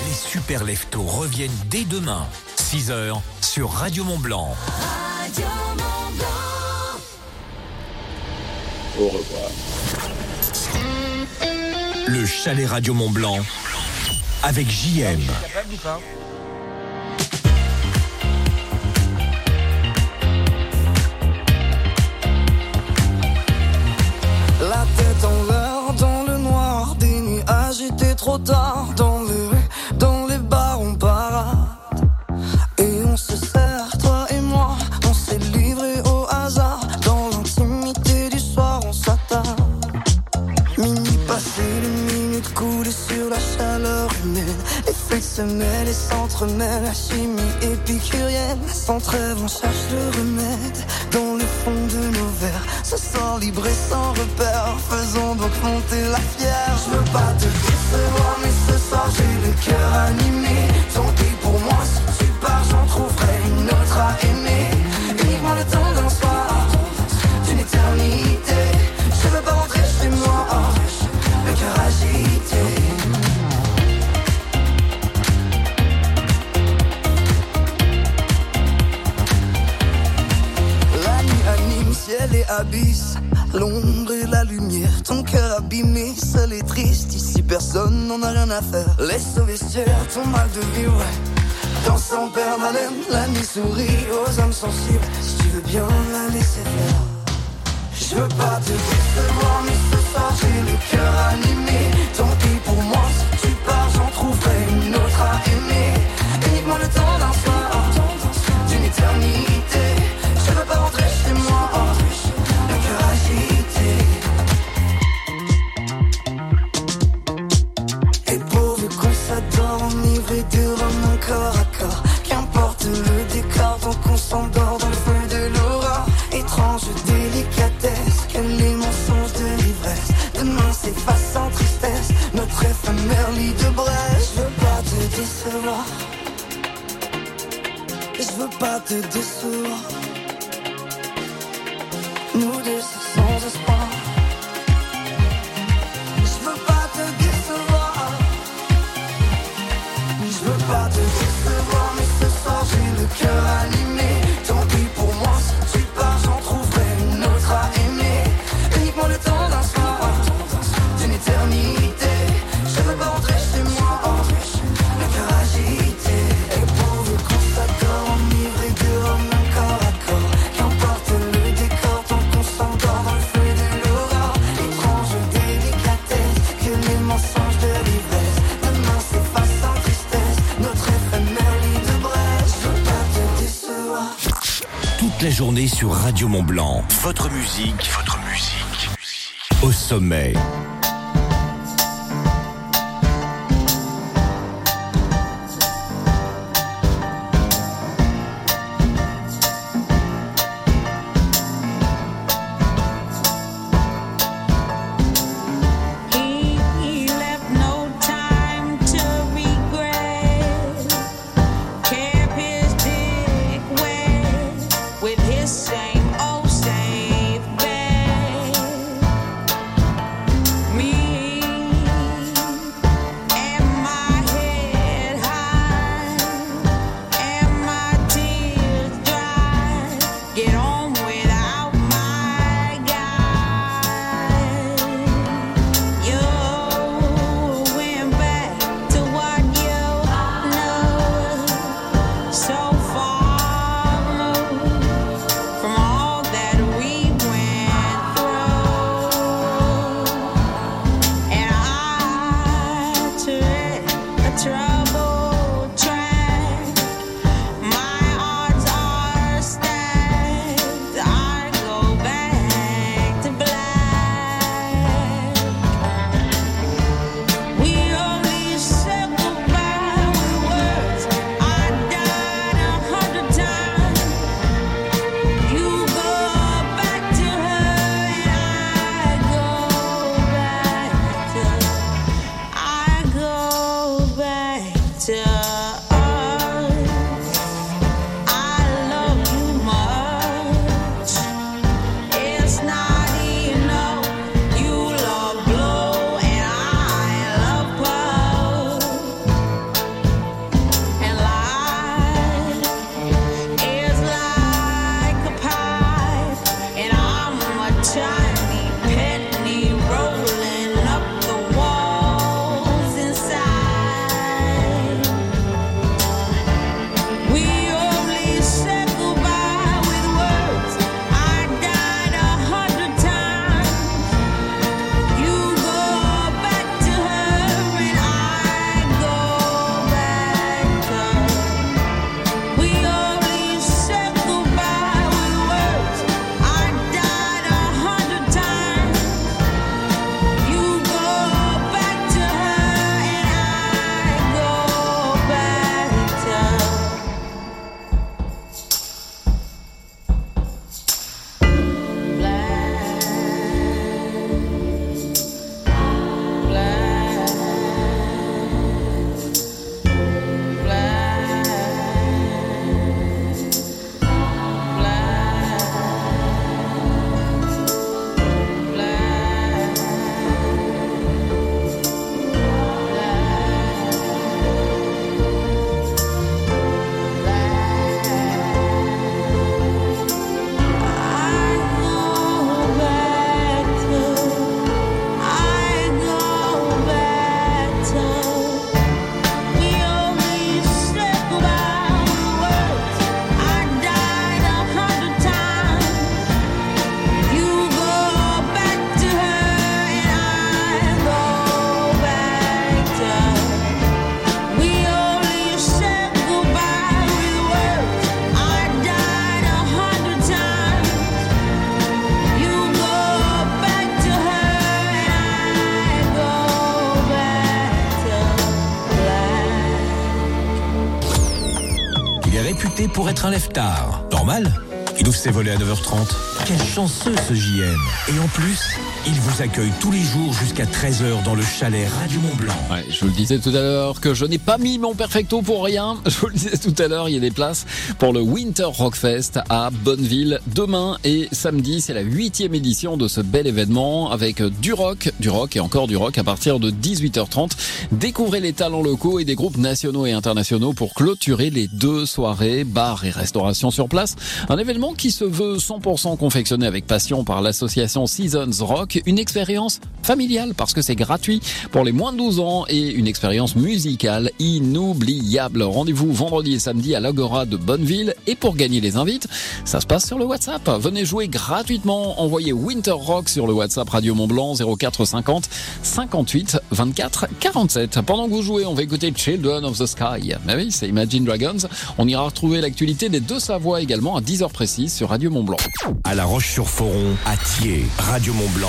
Les super leftos reviennent dès demain, 6h, sur Radio Mont Blanc. Au revoir. Le chalet Radio Mont Blanc avec JM. La tête en l'air, dans le noir, des nuits agitées trop tard. Dans les se mêlent et s'entremêlent. La chimie épicurienne. Sans trêve, on cherche le remède. Dans le fond de nos verres, se sent libre et sans repère. Faisons donc monter la fière. Je veux pas te décevoir, Laisse au vestiaire ton mal de vivre. Danse en permanente, la nuit sourit aux âmes sensibles. Si tu veux bien la laisser faire. Je veux pas te décevoir, mais ce soir j'ai le cœur animé. Journée sur Radio Mont Blanc. Votre musique, votre musique. Au sommet. Être un lève-tard. Normal Il ouvre ses volets à 9h30. Quel chanceux ce JM Et en plus, il vous accueille tous les jours jusqu'à 13h dans le chalet Radio Mont Blanc. Ouais, je vous le disais tout à l'heure que je n'ai pas mis mon perfecto pour rien. Je vous le disais tout à l'heure, il y a des places pour le Winter Rock Fest à Bonneville demain et samedi. C'est la huitième édition de ce bel événement avec du rock, du rock et encore du rock à partir de 18h30. Découvrez les talents locaux et des groupes nationaux et internationaux pour clôturer les deux soirées, bar et restauration sur place. Un événement qui se veut 100% confortable confectionné avec passion par l'association Seasons Rock, une expérience familiale parce que c'est gratuit pour les moins de 12 ans et une expérience musicale inoubliable. Rendez-vous vendredi et samedi à l'Agora de Bonneville et pour gagner les invites, ça se passe sur le WhatsApp. Venez jouer gratuitement, envoyez Winter Rock sur le WhatsApp Radio Mont Blanc 0450 58 24 47. Pendant que vous jouez, on va écouter Children of the Sky. Mais oui, c'est Imagine Dragons. On ira retrouver l'actualité des deux Savoie également à 10h précises sur Radio Mont Blanc. À La Roche-sur-Foron, à Thiers, Radio Mont Blanc,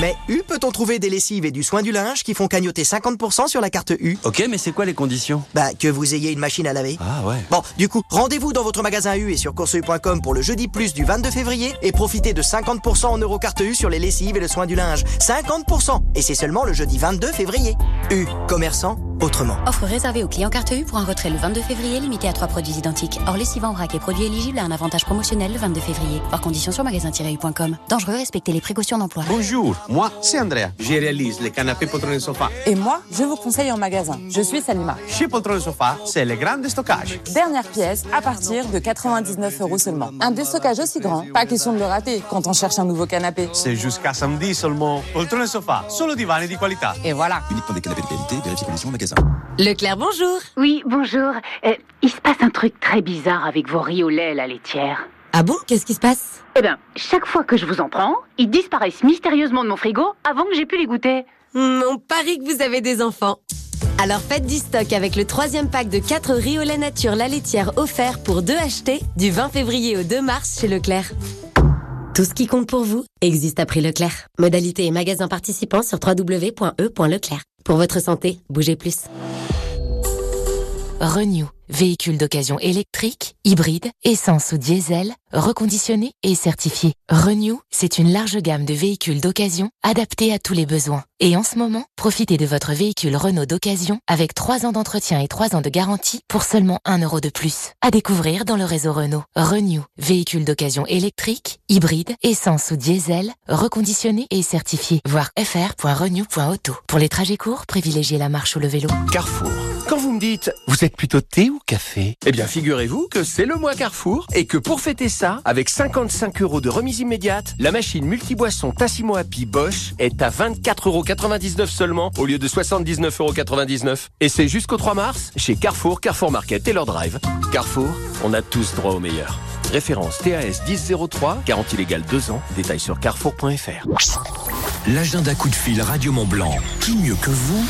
Mais U peut-on trouver des lessives et du soin du linge qui font cagnoter 50% sur la carte U Ok, mais c'est quoi les conditions? Bah, que vous ayez une machine à laver. Ah ouais. Bon, du coup, rendez-vous dans votre magasin U et sur courseu.com pour le jeudi plus du 22 février et profitez de 50% en euros carte U sur les lessives et le soin du linge. 50% Et c'est seulement le jeudi 22 février. U, commerçant, autrement. Offre réservée aux clients carte U pour un retrait le 22 février limité à trois produits identiques. Or, lessive en vrac et produits éligibles à un avantage promotionnel le 22 février. Par condition sur magasin-u.com. Dangereux, respectez les précautions d'emploi. Bonjour, moi c'est Andrea. Je réalise les canapés poltron sofa. Et moi, je vous conseille en magasin. Je suis Salima. Chez Poltron Sofa, c'est le grand stockage. Dernière pièce à partir de 99 euros seulement. Un déstockage aussi grand, pas question de le rater quand on cherche un nouveau canapé. C'est jusqu'à samedi seulement. Poltron Sofa, solo divani di qualità. Et voilà. Uniquement des canapés de qualité, vérifiez conditions au magasin. Leclerc, bonjour. Oui, bonjour. Euh, il se passe un truc très bizarre avec vos riz au lait, la laitière. Ah bon Qu'est-ce qui se passe? Eh bien, chaque fois que je vous en prends, ils disparaissent mystérieusement de mon frigo avant que j'ai pu les goûter. Hmm, On parie que vous avez des enfants. Alors faites du stock avec le troisième pack de 4 riz au lait nature la laitière offert pour 2 achetés du 20 février au 2 mars chez Leclerc. Tout ce qui compte pour vous existe à prix Leclerc. Modalité et magasin participants sur www.e.leclerc. Pour votre santé, bougez plus. Renew, véhicule d'occasion électrique, hybride, essence ou diesel, reconditionné et certifié. Renew, c'est une large gamme de véhicules d'occasion adaptés à tous les besoins. Et en ce moment, profitez de votre véhicule Renault d'occasion avec 3 ans d'entretien et 3 ans de garantie pour seulement 1 euro de plus. À découvrir dans le réseau Renault. Renew, véhicule d'occasion électrique, hybride, essence ou diesel, reconditionné et certifié. Voir fr.renew.auto. Pour les trajets courts, privilégiez la marche ou le vélo. Carrefour. Quand vous me dites, vous êtes plutôt thé ou café Eh bien, figurez-vous que c'est le mois Carrefour et que pour fêter ça, avec 55 euros de remise immédiate, la machine multiboisson Tassimo Happy Bosch est à 24,99 euros seulement au lieu de 79,99 euros. Et c'est jusqu'au 3 mars chez Carrefour, Carrefour Market et leur drive. Carrefour, on a tous droit au meilleur. Référence TAS 1003, garantie légale 2 ans, détail sur carrefour.fr. L'agenda coup de fil Radio Mont Blanc. Qui mieux que vous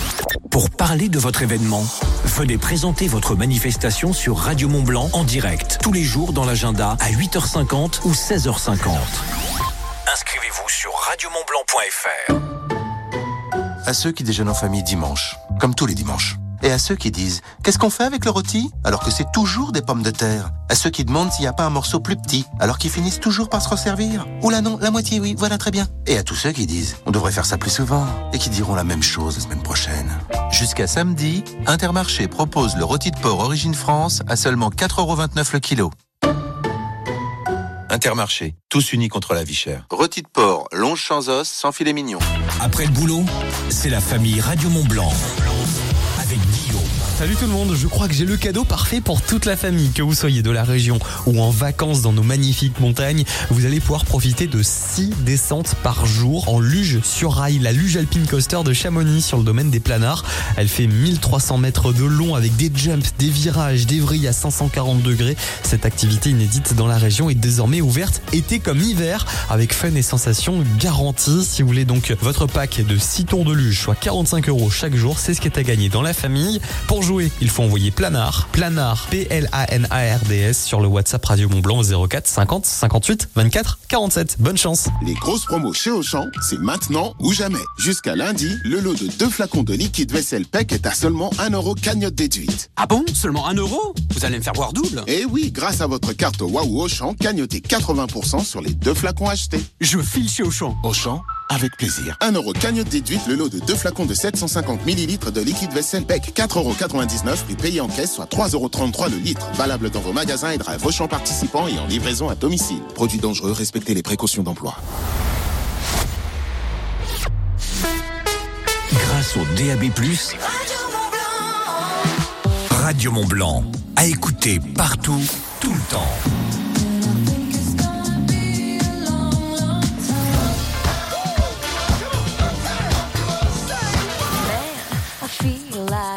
pour parler de votre événement? Venez présenter votre manifestation sur Radio Mont Blanc en direct tous les jours dans l'agenda à 8h50 ou 16h50. Inscrivez-vous sur radiomontblanc.fr. À ceux qui déjeunent en famille dimanche, comme tous les dimanches. Et à ceux qui disent Qu'est-ce qu'on fait avec le rôti alors que c'est toujours des pommes de terre? À ceux qui demandent s'il n'y a pas un morceau plus petit alors qu'ils finissent toujours par se resservir Oula non, la moitié oui, voilà très bien. Et à tous ceux qui disent On devrait faire ça plus souvent et qui diront la même chose la semaine prochaine. Jusqu'à samedi, Intermarché propose le rôti de porc Origine France à seulement 4,29€ le kilo. Intermarché, tous unis contre la vie chère. Rôti de porc, longe sans os, sans filet mignon. Après le boulot, c'est la famille Radio Mont Blanc. Salut tout le monde, je crois que j'ai le cadeau parfait pour toute la famille. Que vous soyez de la région ou en vacances dans nos magnifiques montagnes, vous allez pouvoir profiter de 6 descentes par jour en luge sur rail, la luge alpine coaster de Chamonix sur le domaine des planards. Elle fait 1300 mètres de long avec des jumps, des virages, des vrilles à 540 degrés. Cette activité inédite dans la région est désormais ouverte été comme hiver avec fun et sensations garanties. Si vous voulez donc votre pack de 6 tours de luge, soit 45 euros chaque jour, c'est ce qui est à gagner dans la famille. Jouer, il faut envoyer Planard, Planard, P-L-A-N-A-R-D-S sur le WhatsApp Radio Mont Blanc au 04 50 58 24 47. Bonne chance. Les grosses promos chez Auchan, c'est maintenant ou jamais. Jusqu'à lundi, le lot de deux flacons de liquide vaisselle PEC est à seulement 1 euro cagnotte déduite. Ah bon? Seulement 1 euro? Vous allez me faire boire double Eh oui, grâce à votre carte Waouh Auchan, cagnotez 80% sur les deux flacons achetés. Je file chez Auchan. Auchan, avec plaisir. 1 euro cagnotte déduite, le lot de deux flacons de 750 millilitres de liquide vaisselle Peck. 4,99 euros, prix payé en caisse, soit 3,33 euros le litre. Valable dans vos magasins et drive Auchan participants et en livraison à domicile. Produit dangereux, respectez les précautions d'emploi. Grâce au DAB+, Radio Mont Blanc, à écouter partout, tout le temps.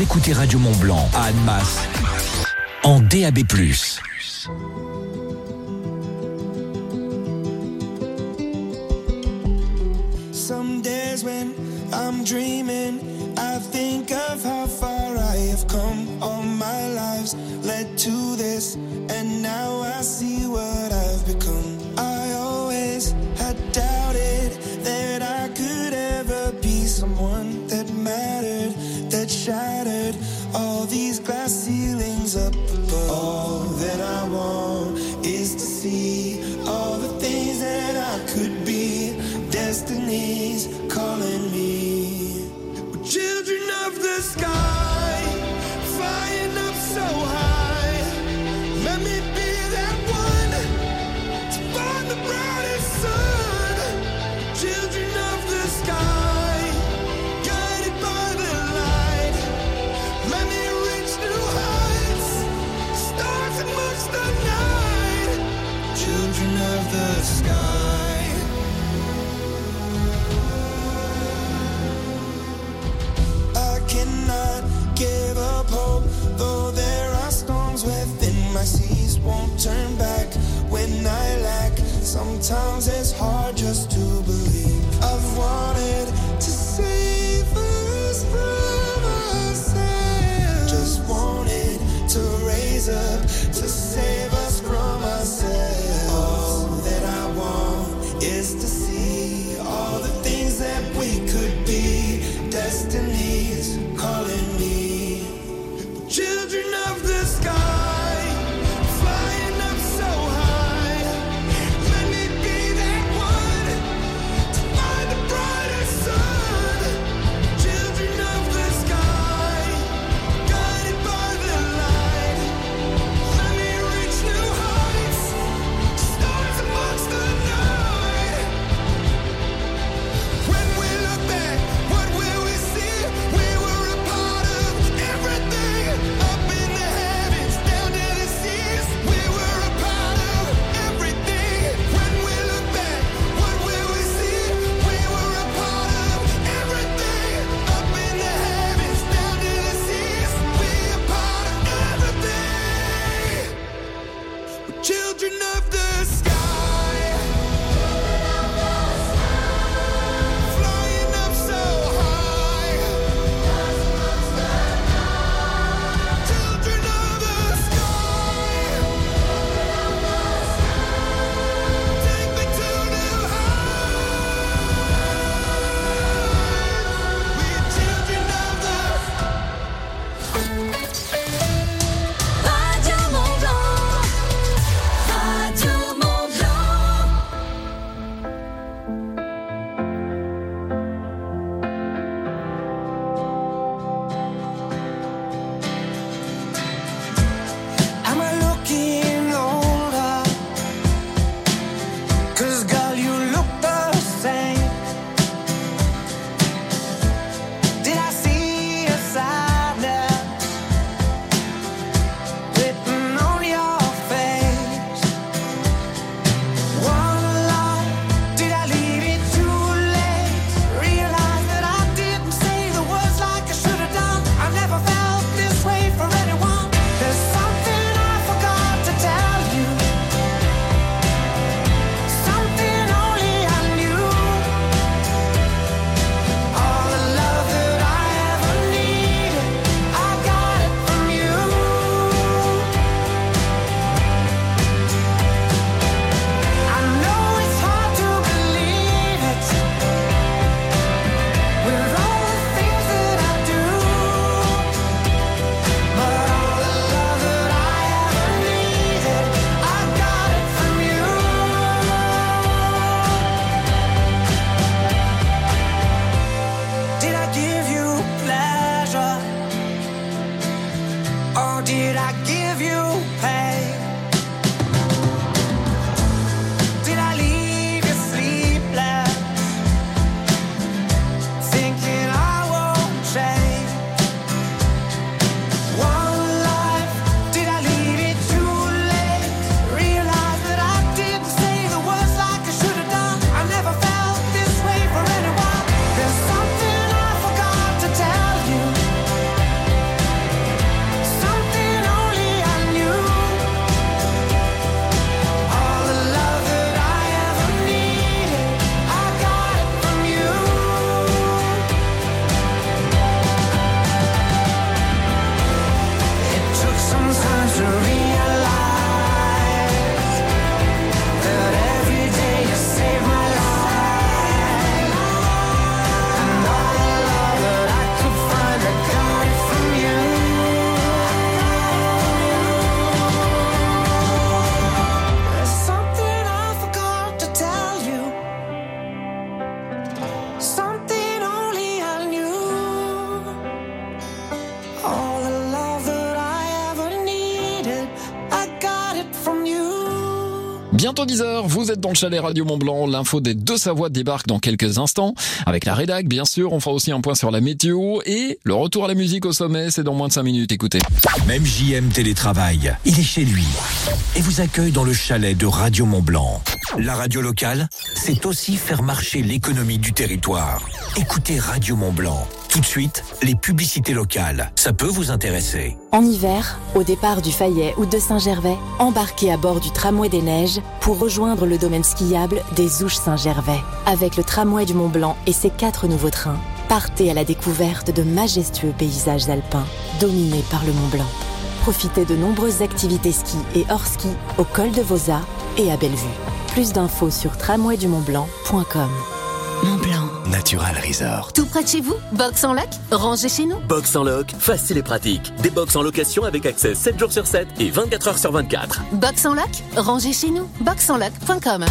Écoutez Radio Mont Blanc à Annemasse en DAB+. Some days when I'm dreaming, I think of how far I have come. All my lives led to this, and now I see what I've become. I always had doubted that I could ever be someone that mattered, that shattered Sometimes dans le chalet Radio Mont Blanc. L'info des deux Savoies débarque dans quelques instants. Avec la rédac, bien sûr, on fera aussi un point sur la météo et le retour à la musique au sommet, c'est dans moins de 5 minutes. Écoutez. Même JM Télétravail, il est chez lui et vous accueille dans le chalet de Radio Mont Blanc. La radio locale, c'est aussi faire marcher l'économie du territoire. Écoutez Radio Mont Blanc. Tout de suite, les publicités locales. Ça peut vous intéresser. En hiver, au départ du Fayet ou de Saint-Gervais, embarquez à bord du tramway des neiges pour rejoindre le domaine skiable des Ouches Saint-Gervais. Avec le tramway du Mont Blanc et ses quatre nouveaux trains, partez à la découverte de majestueux paysages alpins dominés par le Mont Blanc. Profitez de nombreuses activités ski et hors ski au col de Vosa et à Bellevue. Plus d'infos sur tramwaydumontblanc.com. Natural Resort. Tout près de chez vous Box en loc Rangez chez nous Box en loc, facile et pratique. Des box en location avec accès 7 jours sur 7 et 24 heures sur 24. Box en loc Rangez chez nous. Boxenloc.com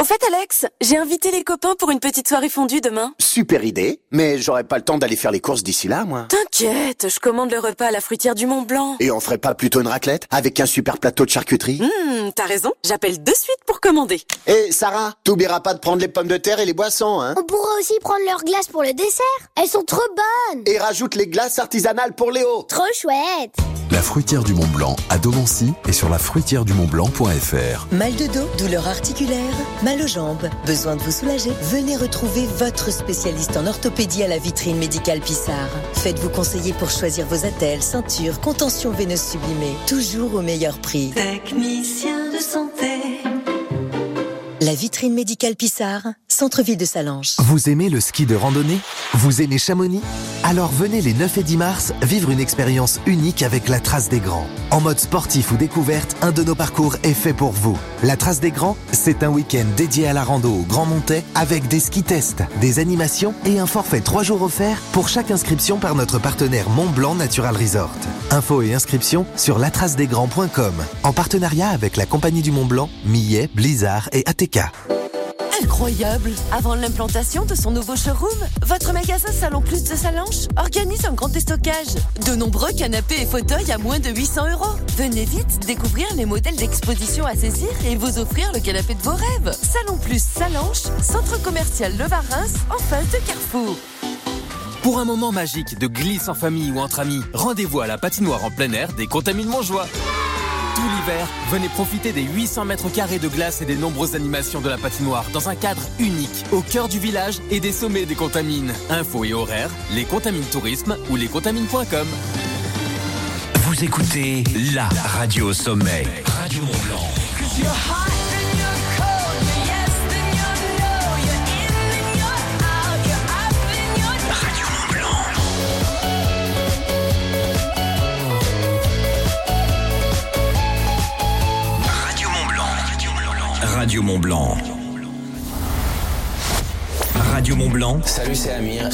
Au fait, Alex, j'ai invité les copains pour une petite soirée fondue demain. Super idée, mais j'aurais pas le temps d'aller faire les courses d'ici là, moi. T'inquiète, je commande le repas à la fruitière du Mont Blanc. Et on ferait pas plutôt une raclette avec un super plateau de charcuterie? Hum, t'as raison, j'appelle de suite pour commander. Et Sarah, t'oublieras pas de prendre les pommes de terre et les boissons, hein? On pourra aussi prendre leurs glaces pour le dessert. Elles sont trop bonnes. Et rajoute les glaces artisanales pour Léo. Trop chouette. La fruitière du Mont Blanc à Domancy et sur la fruitière du Mont Blanc.fr. Mal de dos, douleur articulaire, mal aux jambes, besoin de vous soulager? Venez retrouver votre spécialiste en orthopédie à la vitrine médicale Pissard. Faites-vous conseiller pour choisir vos attelles, ceintures, contention veineuse sublimée, toujours au meilleur prix. Technicien de santé. La vitrine médicale Pissard, centre-ville de Salange. Vous aimez le ski de randonnée? Vous aimez Chamonix? Alors venez les 9 et 10 mars vivre une expérience unique avec la Trace des Grands. En mode sportif ou découverte, un de nos parcours est fait pour vous. La Trace des Grands, c'est un week-end dédié à la rando au Grand Montais avec des ski tests, des animations et un forfait 3 jours offert pour chaque inscription par notre partenaire Mont Blanc Natural Resort. Infos et inscriptions sur latracedesgrands.com en partenariat avec la Compagnie du Mont Blanc, Millet, Blizzard et ATK. Incroyable Avant l'implantation de son nouveau showroom, votre magasin Salon Plus de Salange organise un grand déstockage. De nombreux canapés et fauteuils à moins de 800 euros. Venez vite découvrir les modèles d'exposition à saisir et vous offrir le canapé de vos rêves. Salon Plus Salange, centre commercial Le Varins, en face de Carrefour. Pour un moment magique de glisse en famille ou entre amis, rendez-vous à la patinoire en plein air des Contamines Montjoie. Tout l'hiver, venez profiter des 800 mètres carrés de glace et des nombreuses animations de la patinoire dans un cadre unique, au cœur du village et des sommets des Contamines. Infos et horaires, les Contamines Tourisme ou lescontamines.com. Vous écoutez la radio au sommet. Radio Mont Blanc. Radio Mont Blanc. Radio Mont Blanc. Salut, c'est Amir.